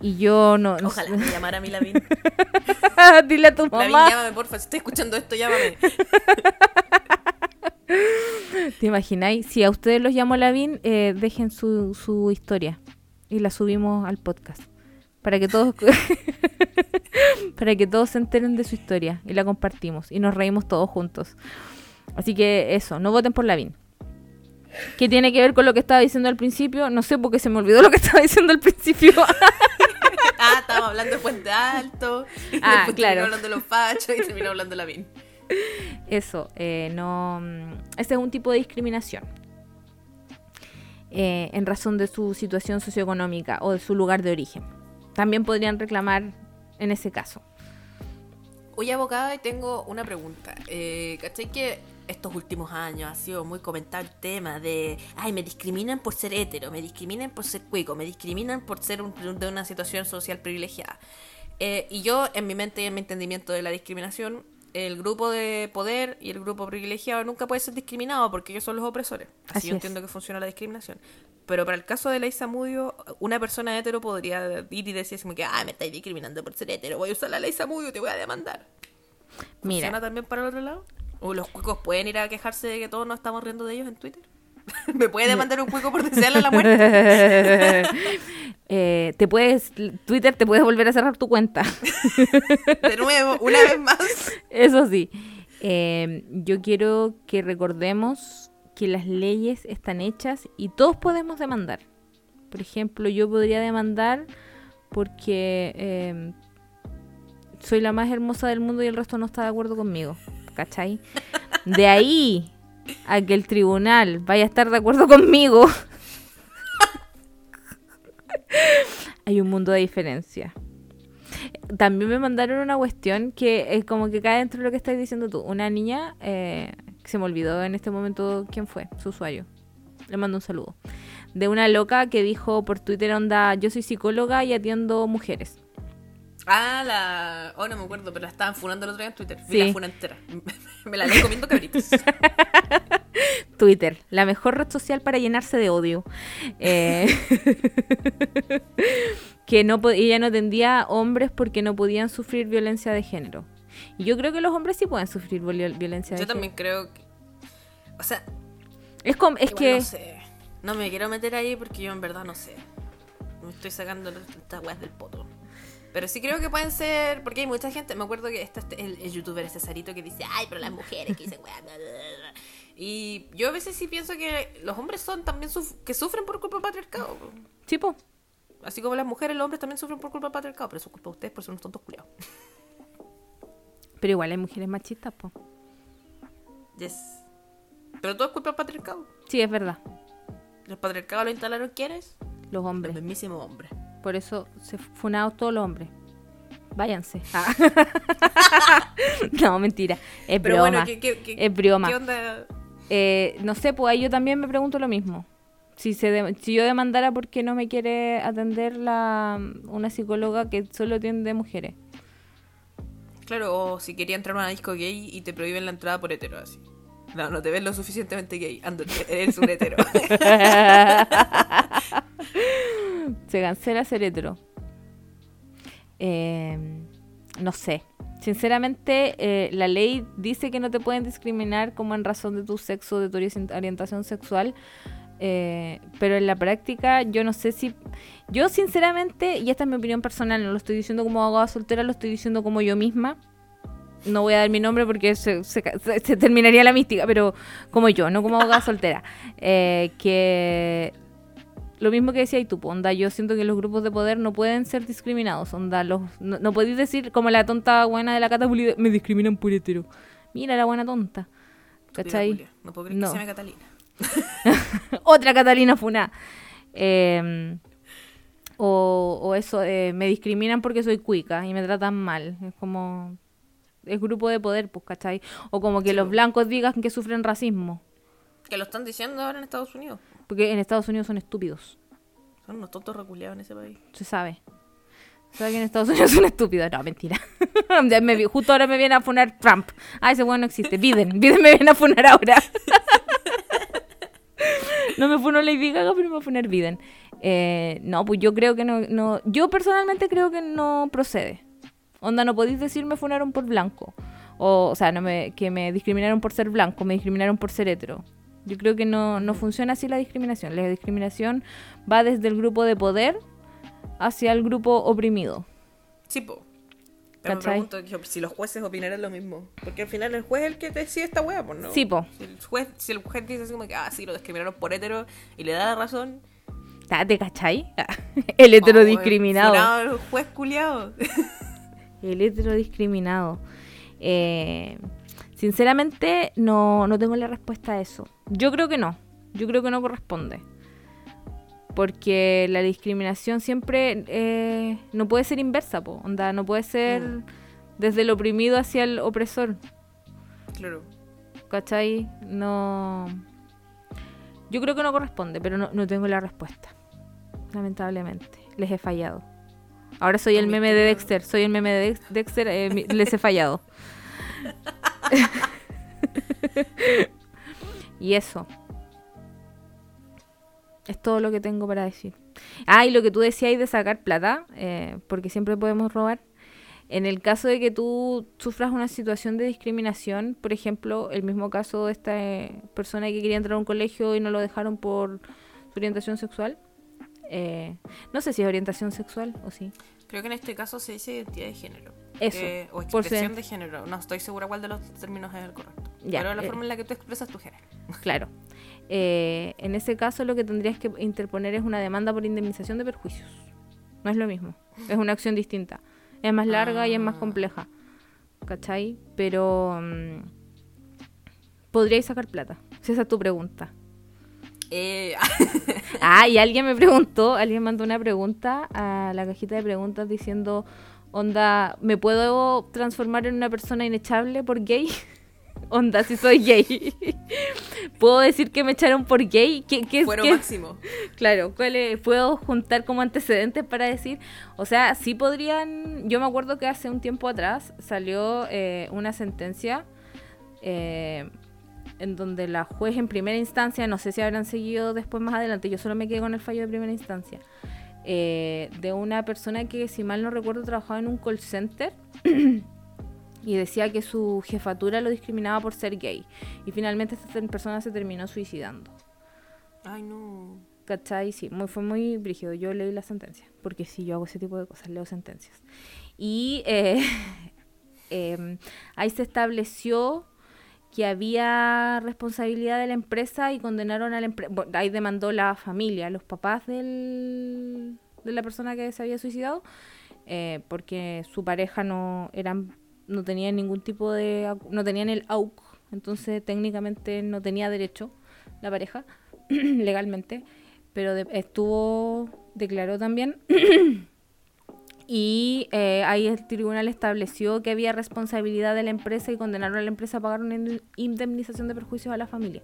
Y yo no... no Ojalá sé. me llamara a mí Lavín. Dile a tu Lavín, mamá. llámame, porfa. Si estás escuchando esto, llámame. ¿Te imagináis? Si a ustedes los llamo Lavín, eh, dejen su, su historia y la subimos al podcast. Para que todos para que todos se enteren de su historia y la compartimos y nos reímos todos juntos. Así que eso, no voten por Lavín. ¿Qué tiene que ver con lo que estaba diciendo al principio? No sé porque se me olvidó lo que estaba diciendo al principio. ah, estábamos hablando de Puente Alto. y Ah, después claro. hablando de los fachos y terminó hablando de Lavín. Eso, eh, no. mm, Ese es un tipo de discriminación. eh, en razón de su situación socioeconómica o de su lugar de origen. También podrían reclamar en ese caso. Oye, abogada, y tengo una pregunta. Eh, ¿Cachai que estos últimos años ha sido muy comentado el tema de, ay, me discriminan por ser hetero, me discriminan por ser cuico, me discriminan por ser un- de una situación social privilegiada? Eh, y yo, en mi mente y en mi entendimiento de la discriminación, el grupo de poder y el grupo privilegiado nunca puede ser discriminado porque ellos son los opresores. Así, Así yo es. entiendo que funciona la discriminación. Pero para el caso de Ley Samudio, una persona hetero podría ir y decir como que, ah, me estáis discriminando por ser hetero, voy a usar la Ley Samudio, te voy a demandar. Mira. ¿Funciona también para el otro lado? ¿O los cuicos pueden ir a quejarse de que todos nos estamos riendo de ellos en Twitter? ¿Me puede demandar un cuico por desearle la muerte? Eh, te puedes, Twitter te puede volver a cerrar tu cuenta. De nuevo, una vez más. Eso sí. Eh, yo quiero que recordemos que las leyes están hechas y todos podemos demandar. Por ejemplo, yo podría demandar porque eh, soy la más hermosa del mundo y el resto no está de acuerdo conmigo. ¿Cachai? De ahí a que el tribunal vaya a estar de acuerdo conmigo. Hay un mundo de diferencia. También me mandaron una cuestión que es como que cae dentro de lo que estás diciendo tú. Una niña, eh, se me olvidó en este momento quién fue, su usuario. Le mando un saludo. De una loca que dijo por Twitter, onda, yo soy psicóloga y atiendo mujeres. Ah, la. Oh, no me acuerdo, pero la estaban funando el otro día en Twitter. Vi Sí. la funa entera. Me la leí comiendo cabritos. Twitter, la mejor red social para llenarse de odio. Eh, que no ella no atendía hombres porque no podían sufrir violencia de género. Y yo creo que los hombres sí pueden sufrir viol- violencia de Yo género. también creo que. O sea, Es, como, es que no sé. No me quiero meter ahí porque yo en verdad no sé. Me estoy sacando estas weas del poto. Pero sí creo que pueden ser. Porque hay mucha gente. Me acuerdo que está este- el, el youtuber Cesarito que dice: Ay, pero las mujeres que dicen bla". Y yo a veces sí pienso que los hombres son también suf- que sufren por culpa del patriarcado. po. Sí, po. Así como las mujeres, los hombres también sufren por culpa del patriarcado. Pero eso es culpa de ustedes por ser unos tontos culiados. Pero igual hay mujeres machistas, po. Yes. Pero todo es culpa del patriarcado. Sí, es verdad. ¿Los patriarcados lo instalaron quiénes? Los Los hombres. mismísimos hombres. Por eso se funados todos los hombres. Váyanse. Ah. no, mentira. Es Pero broma. bueno, ¿qué, qué, qué, Es broma. ¿qué onda? Eh, no sé, pues ahí yo también me pregunto lo mismo. Si, se de- si yo demandara porque no me quiere atender la, una psicóloga que solo atiende mujeres. Claro, o si quería entrar a una disco gay y te prohíben la entrada por hetero, así. No, no te ves lo suficientemente gay. Ándate, eres un hetero. Se cancela. Eh, no sé. Sinceramente, eh, la ley dice que no te pueden discriminar como en razón de tu sexo, de tu ori- orientación sexual. eh, pero en la práctica, yo no sé si. Yo, sinceramente, y esta es mi opinión personal, no lo estoy diciendo como abogada soltera, lo estoy diciendo como yo misma. No voy a dar mi nombre porque se terminaría la mística, pero como yo, no como abogada soltera. Eh, que lo mismo que decía y tú, onda, yo siento que los grupos de poder no pueden ser discriminados, onda, los, no, no podéis decir como la tonta buena de la catapulida, me discriminan por hetero. Mira la buena tonta. ¿Cachai? No puedo creer No. que se llame Catalina. Otra Catalina Funa. Eh, o, o eso, eh, me discriminan porque soy cuica y me tratan mal. Es como. Es grupo de poder, pues, ¿cachai? O como que Sí, los blancos digan que sufren racismo. Que lo están diciendo ahora en Estados Unidos. Porque en Estados Unidos son estúpidos. Son unos tontos reculeados en ese país. Se sabe. Se sabe que en Estados Unidos son estúpidos. No, mentira. Me justo ahora me viene a funar Trump. Ah, ese bueno no existe. Biden. Biden me viene a funar ahora. no me funó Lady Gaga, pero me va a funar Biden. Eh, no, pues yo creo que no, no. Yo personalmente creo que no procede. Onda, no podéis decir me funaron por blanco. O, o sea, no me, que me discriminaron por ser blanco, me discriminaron por ser hetero. Yo creo que no, no funciona así la discriminación. La discriminación va desde el grupo de poder hacia el grupo oprimido. Sí, po. Pero ¿Cachai? me pregunto si los jueces opinarán lo mismo. Porque al final el juez es el que decide esta wea, pues no. Sí, po. Si el juez, si el juez dice así como que, ah, sí, lo discriminaron por hetero y le da la razón. ¿Te cachai? el hetero oh, discriminado. el juez culiado. El hetero discriminado. Eh, sinceramente, no, no tengo la respuesta a eso. Yo creo que no. Yo creo que no corresponde. Porque la discriminación siempre eh, no puede ser inversa, po. Onda, no puede ser Mm. desde el oprimido hacia el opresor. claro. ¿Cachai? No. Yo creo que no corresponde, pero no, no tengo la respuesta. Lamentablemente. Les he fallado. Ahora soy el meme de. Dexter. Soy el meme de Dex- Dexter. eh, les he fallado. y eso. Es todo lo que tengo para decir. Ah, y lo que tú decías de sacar plata, eh, porque siempre podemos robar. En el caso de que tú sufras una situación de discriminación, por ejemplo, el mismo caso de esta eh, persona que quería entrar a un colegio y no lo dejaron por su orientación sexual. eh, no sé si es orientación sexual o sí. Creo que en este caso se dice identidad de género. Eso, Eh, o por expresión de género. No estoy segura cuál de los términos es el correcto. Ya, Pero la eh. forma en la que tú expresas tu género. Claro. Eh, en ese caso lo que tendrías que interponer es una demanda por indemnización de perjuicios. No es lo mismo. Es una acción distinta. Es más larga y es más Ah. compleja. ¿Cachai? Pero... mm, podríais sacar plata. Si esa es tu pregunta. Eh, Ah, y alguien me preguntó, alguien mandó una pregunta a la cajita de preguntas diciendo, onda, ¿me puedo transformar en una persona inechable por gay? onda, si soy gay. ¿Puedo decir que me echaron por gay? ¿Qué, qué, fuero qué- máximo. Claro, ¿cuál es? ¿puedo juntar como antecedentes para decir? O sea, sí podrían... Yo me acuerdo que hace un tiempo atrás salió eh, una sentencia eh, en donde la juez en primera instancia, no sé si habrán seguido después más adelante, yo solo me quedé con el fallo de primera instancia, eh, de una persona que, si mal no recuerdo, trabajaba en un call center. Y decía que su jefatura lo discriminaba por ser gay. Y finalmente esta persona se terminó suicidando. Ay, no. ¿Cachai? Sí, muy, fue muy brígido. Yo leí la sentencia, porque sí, yo hago ese tipo de cosas, leo sentencias. Y eh, em, ahí se estableció que había responsabilidad de la empresa y condenaron a la empresa. ahí demandó la familia, los papás del, de la persona que se había suicidado, eh, porque su pareja no eran no tenían ningún tipo de no tenían el AUC, entonces técnicamente no tenía derecho la pareja legalmente, pero de- estuvo declaró también y eh, ahí el tribunal estableció que había responsabilidad de la empresa y condenaron a la empresa a pagar una in- indemnización de perjuicios a la familia.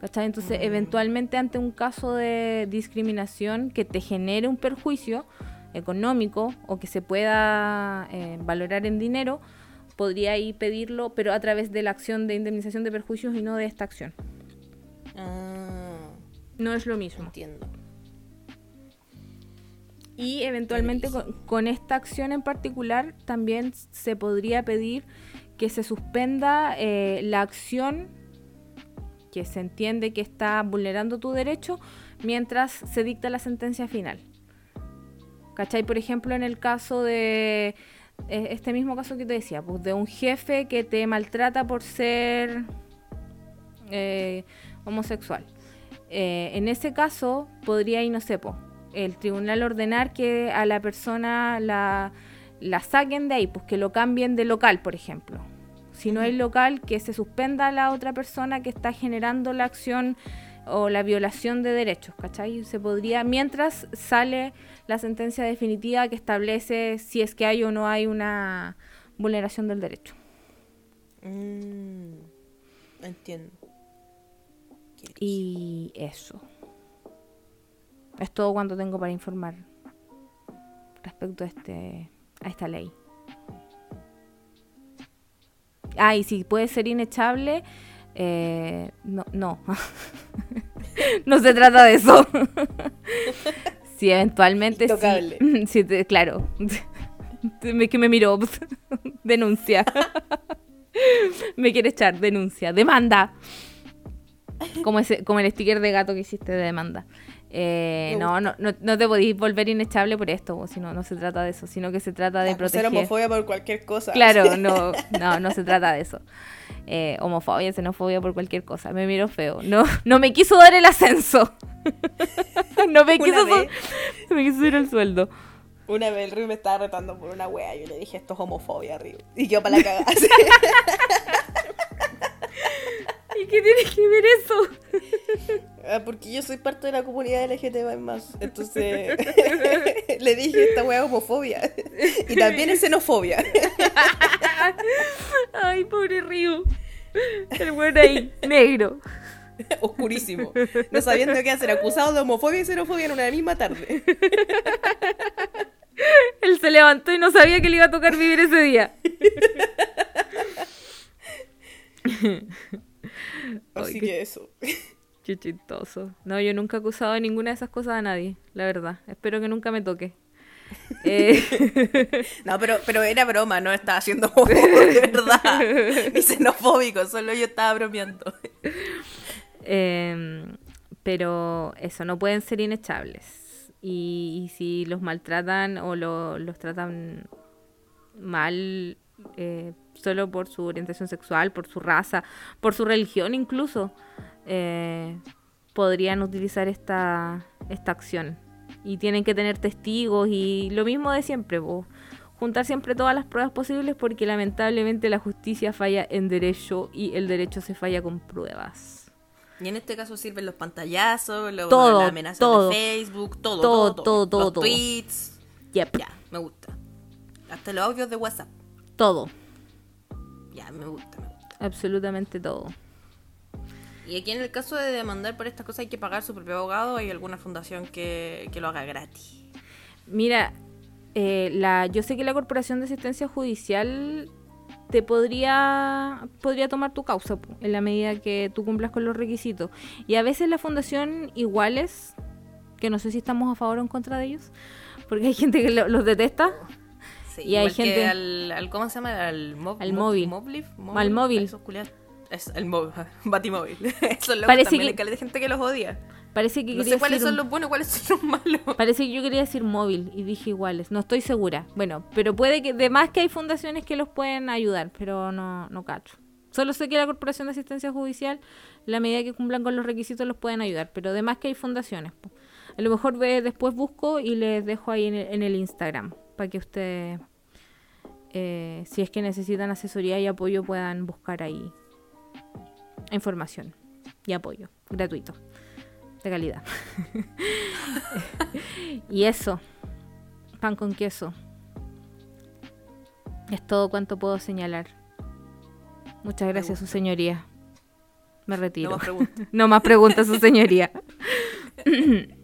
¿Cachai? Entonces, eventualmente ante un caso de discriminación que te genere un perjuicio económico o que se pueda eh, valorar en dinero, podría ahí pedirlo, pero a través de la acción de indemnización de perjuicios y no de esta acción. Ah, No es lo mismo. entiendo. Y eventualmente con, con esta acción en particular también se podría pedir que se suspenda eh, la acción que se entiende que está vulnerando tu derecho mientras se dicta la sentencia final. ¿Cachai? Por ejemplo, en el caso de eh, este mismo caso que te decía, pues de un jefe que te maltrata por ser eh, homosexual. En ese caso, podría ir, no sé, po, el tribunal ordenar que a la persona la, la saquen de ahí, pues que lo cambien de local, por ejemplo. Si no hay local, que se suspenda a la otra persona que está generando la acción o la violación de derechos, ¿cachai? Se podría, mientras sale la sentencia definitiva que establece si es que hay o no hay una vulneración del derecho. Mm, entiendo. Y eso. Es todo cuanto tengo para informar respecto a este a esta ley. Ah, y si puede ser inechable, eh, no, no. no se trata de eso. si eventualmente sí- Intocable. sí, te- claro. Me- que me miró. denuncia. me quiere echar, denuncia. Demanda. Como, ese, como el sticker de gato que hiciste de demanda. Eh, no, no, no, no te podéis volver inechable por esto, si no, no se trata de eso, sino que se trata de acusar proteger. homofobia por cualquier cosa. Claro, no, no, no se trata de eso. Eh, homofobia, xenofobia por cualquier cosa. Me miro feo. No, no me quiso dar el ascenso. no me quiso, vez. me quiso subir el sueldo. Una vez el Río me estaba retando por una wea. Yo le dije, esto es homofobia, Río. Y yo para la cagada. ¿Y qué tiene que ver eso? Ah, Porque yo soy parte de la comunidad LGTB más. Entonces le dije, esta es homofobia. Y también es xenofobia. Ay, pobre Ryu. El weón ahí, negro. Oscurísimo. No sabiendo qué hacer, acusado de homofobia y xenofobia en una misma tarde. Él se levantó y no sabía que le iba a tocar vivir ese día. Así Ay, que eso. Qué chistoso. No, yo nunca he acusado de ninguna de esas cosas a nadie, la verdad. Espero que nunca me toque. Eh, No, pero, pero era broma, no estaba haciendo de verdad. Ni xenofóbico, solo yo estaba bromeando. Em, pero eso, no pueden ser inechables. Y, y si los maltratan o lo- los tratan mal eh, solo por su orientación sexual, por su raza, por su religión incluso, eh, podrían utilizar esta, esta acción. Y tienen que tener testigos y lo mismo de siempre, juntar siempre todas las pruebas posibles porque lamentablemente la justicia falla en derecho y el derecho se falla con pruebas. Y en este caso sirven los pantallazos, los, Todo, las amenazas todo. de Facebook, todo, Todo, todo, todo, todo, Los todo. tweets. Yep, Ya, me gusta. Hasta los audios de WhatsApp. todo, Ya, me gusta, me gusta. absolutamente todo. Y aquí en el caso de demandar por estas cosas hay que pagar su propio abogado. ¿Hay alguna fundación que, que lo haga gratis? Mira, eh, la, yo sé que la Corporación de Asistencia Judicial te podría, podría tomar tu causa en la medida que tú cumplas con los requisitos. Y a veces la fundación iguales, que no sé si estamos a favor o en contra de ellos, porque hay gente que lo- los detesta. Sí, Y hay igual que gente- al, al- ¿Cómo se llama? Al, mob- Al mob- móvil. Moblif, Al móvil. Esos culiados. Es el móvil. Batimóvil. Eso es lo Parece también que- hay gente que los odia. Parece que No quería sé cuáles son un- los buenos y cuáles son los malos. Parece que yo quería decir móvil y dije iguales. No estoy segura. Bueno, pero puede que, de más que hay fundaciones que los pueden ayudar, pero no, no cacho. Solo sé que la Corporación de Asistencia Judicial, la medida que cumplan con los requisitos, los pueden ayudar, pero de más que hay fundaciones. po. A lo mejor ve- después busco y les dejo ahí en el, en el Instagram para que ustedes, eh, si es que necesitan asesoría y apoyo, puedan buscar ahí información y apoyo gratuito de calidad. y eso, pan con queso. Es todo cuanto puedo señalar. Muchas gracias, su señoría. Me retiro. No más preguntas. No más preguntas, su señoría.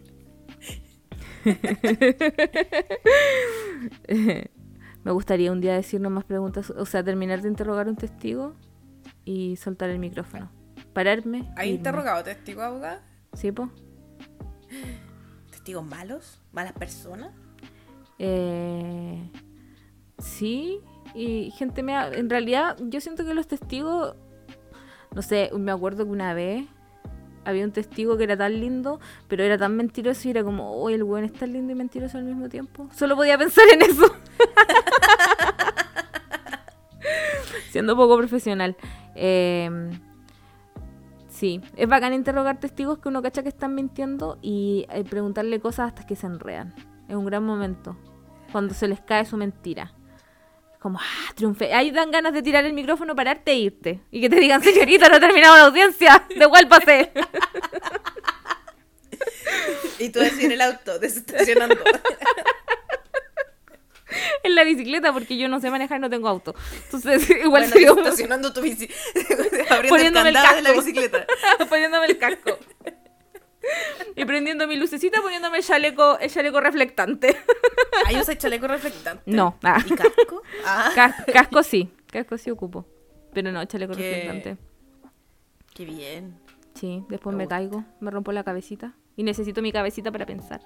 Me gustaría un día decir no más preguntas, o sea, terminar de interrogar a un testigo y soltar el micrófono. Pararme. ¿Hay irme. interrogado testigo abogado? ¿Sí, po? ¿Testigos malos? ¿Malas personas? Eh, sí, y gente me ha- En realidad, yo siento que los testigos. No sé, me acuerdo que una vez había un testigo que era tan lindo, pero era tan mentiroso y era como, oh, el weón es tan lindo y mentiroso al mismo tiempo. Solo podía pensar en eso. Siendo poco profesional. Eh, sí, es bacán interrogar testigos que uno cacha que están mintiendo y eh, preguntarle cosas hasta que se enredan. Es un gran momento. Cuando se les cae su mentira. Como, ah, triunfé. Ahí dan ganas de tirar el micrófono, pararte e irte. Y que te digan, señorita, no ha terminado la audiencia. Devuélvase. Y tú así en el auto, desestacionando. en la bicicleta, porque yo no sé manejar, no tengo auto. Entonces, igual bueno, sería desestacionando tu bici. Abriendo Poniéndome el el de la casco. bicicleta. poniéndome el casco. Y prendiendo mi lucecita, poniéndome el chaleco, el chaleco reflectante. ¿Ahí usas chaleco reflectante? No. Ah. ¿Y casco? Ah, Cas- casco sí, casco sí ocupo. Pero no, chaleco Qué- reflectante. qué bien. Sí, después Me caigo, me rompo la cabecita. Y necesito mi cabecita para pensar.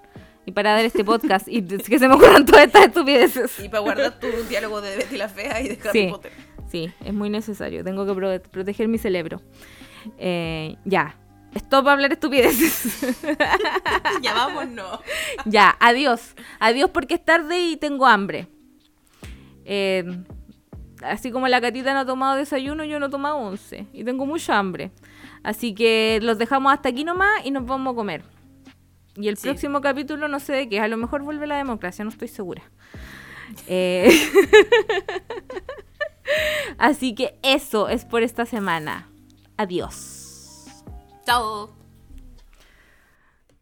Y para dar este podcast. y que se me ocurran todas estas estupideces. Y para guardar tu diálogo de Betty la Fea y de Harry Sí. Potter. Sí, es muy necesario. Tengo que pro- proteger mi cerebro. Eh, ya. Stop para hablar estupideces. ya vámonos. ya, adiós. Adiós porque es tarde y tengo hambre. Eh, así como la catita no ha tomado desayuno, yo no he tomado once. Y tengo mucha hambre. Así que los dejamos hasta aquí nomás y nos vamos a comer. Y el Sí. próximo capítulo no sé de qué. A lo mejor vuelve la democracia, no estoy segura. Eh, Así que eso es por esta semana. Adiós. Chao.